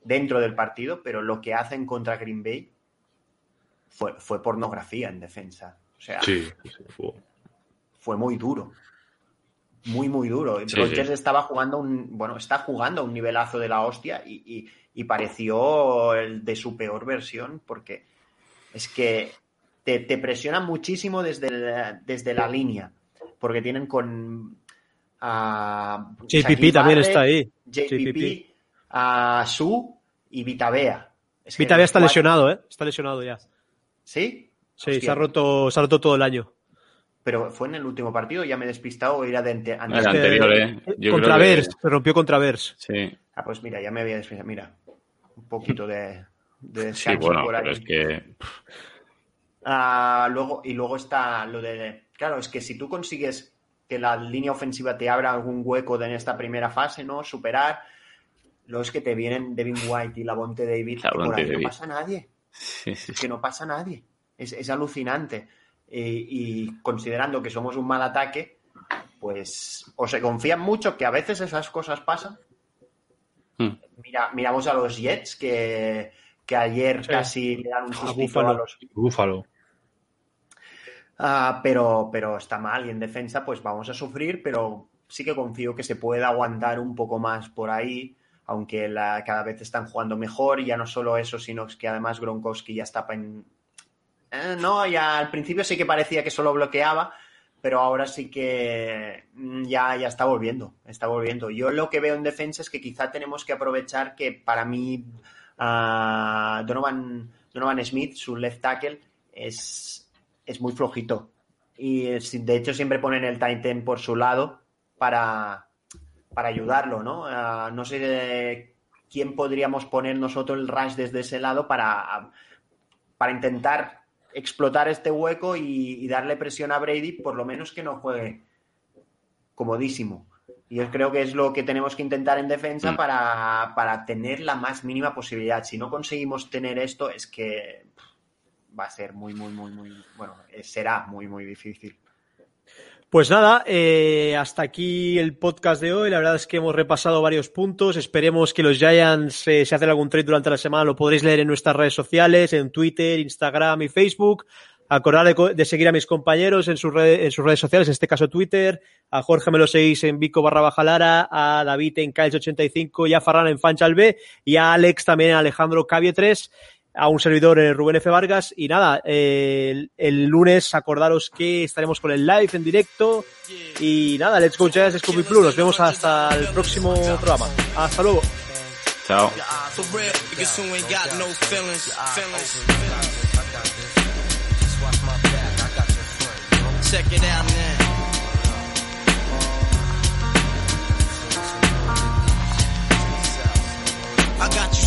dentro del partido, pero lo que hacen contra Green Bay fue, fue pornografía en defensa. O sea, Sí, fue- fue muy duro. Muy, muy duro. Sí, estaba jugando un, bueno, está jugando a un nivelazo de la hostia y, y- y pareció el de su peor versión porque es que te, te presionan muchísimo desde, desde la línea porque tienen con a JPP Shaquille también Barrett, está ahí. JPP, a Su y Vitabea. Es los está cuatro- lesionado, ¿eh? Está lesionado ya. ¿Sí? Sí, Hostia. se ha, roto, se ha roto todo el año. Pero fue en el último partido, ya me he despistado o era de ante- antes El de- anterior, ¿eh? Yo contra creo que- se rompió contra Bears. Sí, Ah, pues mira, ya me había despistado. Mira, un poquito de, de sí, bueno, por pero ahí. es que Ah, luego, y luego está lo de. Claro, es que si tú consigues que la línea ofensiva te abra algún hueco de- en esta primera fase, ¿no? Superar. Es que te vienen Devin White y Lavonte David. que por ahí David. no pasa nadie. sí, sí, que no pasa nadie. Es, es alucinante. Y, y considerando que somos un mal ataque, pues o se confían mucho que a veces esas cosas pasan. Hmm. Mira, miramos a los Jets que, que ayer Sí. casi le dan un A sustito Buffalo. a los Búfalo. Ah, pero, pero está mal y en defensa pues vamos a sufrir, pero sí que confío que se pueda aguantar un poco más por ahí, aunque la, cada vez están jugando mejor y ya no solo eso, sino que además Gronkowski ya está en... Eh, no, ya al principio sí que parecía que solo bloqueaba, pero ahora sí que mm, ya, ya está volviendo, está volviendo. Yo lo que veo en defensa es que quizá tenemos que aprovechar que para mí ah, Donovan, Donovan Smith, su left tackle, es, es muy flojito. Y es- de hecho siempre ponen el Titan por su lado para, para ayudarlo, ¿no? Ah, no sé quién podríamos poner nosotros el rush desde ese lado para, para intentar explotar este hueco y, y darle presión a Brady, por lo menos que no juegue comodísimo. Y yo creo que es lo que tenemos que intentar en defensa Mm. para, para tener la más mínima posibilidad. Si no conseguimos tener esto, es que pff, va a ser muy, muy, muy, muy, bueno, eh, será muy, muy difícil. Pues nada, eh, hasta aquí el podcast de hoy. La verdad es que hemos repasado varios puntos. Esperemos que los Giants, eh, hacen algún trade durante la semana, lo podréis leer en nuestras redes sociales, en Twitter, Instagram y Facebook. Acordad de, seguir a mis compañeros en sus, redes, en sus redes sociales, en este caso Twitter. A Jorge me lo seguís en Vico barra baja Lara, a David en Kiles85 y a Farran en Fanchal B y a Alex también en Alejandro Cavie 3 a un servidor eh, Rubén F. Vargas. Y nada, eh, el, el lunes acordaros que estaremos con el live en directo. Y nada, Let's Go Jazz Scooby Plus. Nos vemos hasta el próximo programa. Hasta luego. chao. I got you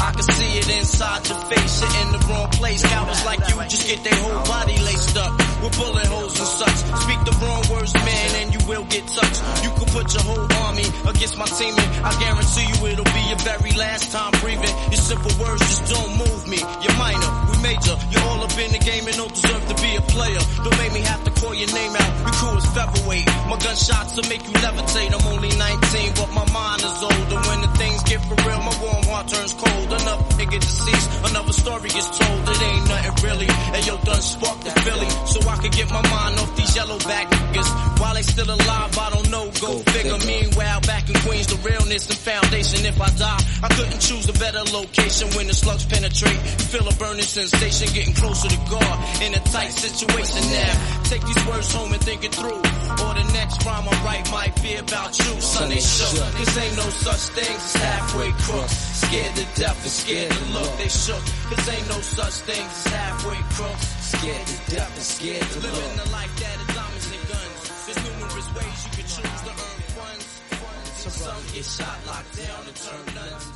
I can see it inside your face, you're in the wrong place. Cowards like you just get their whole body laced up with bullet holes and such. Speak the wrong words, man, and you will get touched. You could put your whole army against my team, and I guarantee you it'll be your very last time breathing. Your simple words just don't move me. You're minor, we major. You're all up in the game and don't deserve to be a player. Don't make me have to call your name out. Your crew is featherweight. My gunshots will make you levitate. I'm only 19, but my mind is older. When the things get for real, my warm heart turns cold. Another nigga deceased, another story gets told. It ain't nothing really. And yo, done sparked the Philly, so I could get my mind off these yellow back niggas. While they still alive, I don't know. Go, figure. Meanwhile, back in Queens, the realness and foundation. If I die, I couldn't choose a better location when the slugs penetrate. Feel a burning sensation, getting closer to God in a tight situation now. Take these words home and think it through. Or the next rhyme I write might be about you. Son, they shook. Cause ain't no such thing as halfway crooks. Scared to death and scared to look. They shook. Cause ain't no such thing as halfway crooks. Scared to death and scared to look. Living the life that is diamonds and guns. There's numerous ways you can choose to earn funds. Some get shot, locked down, and turn nuns.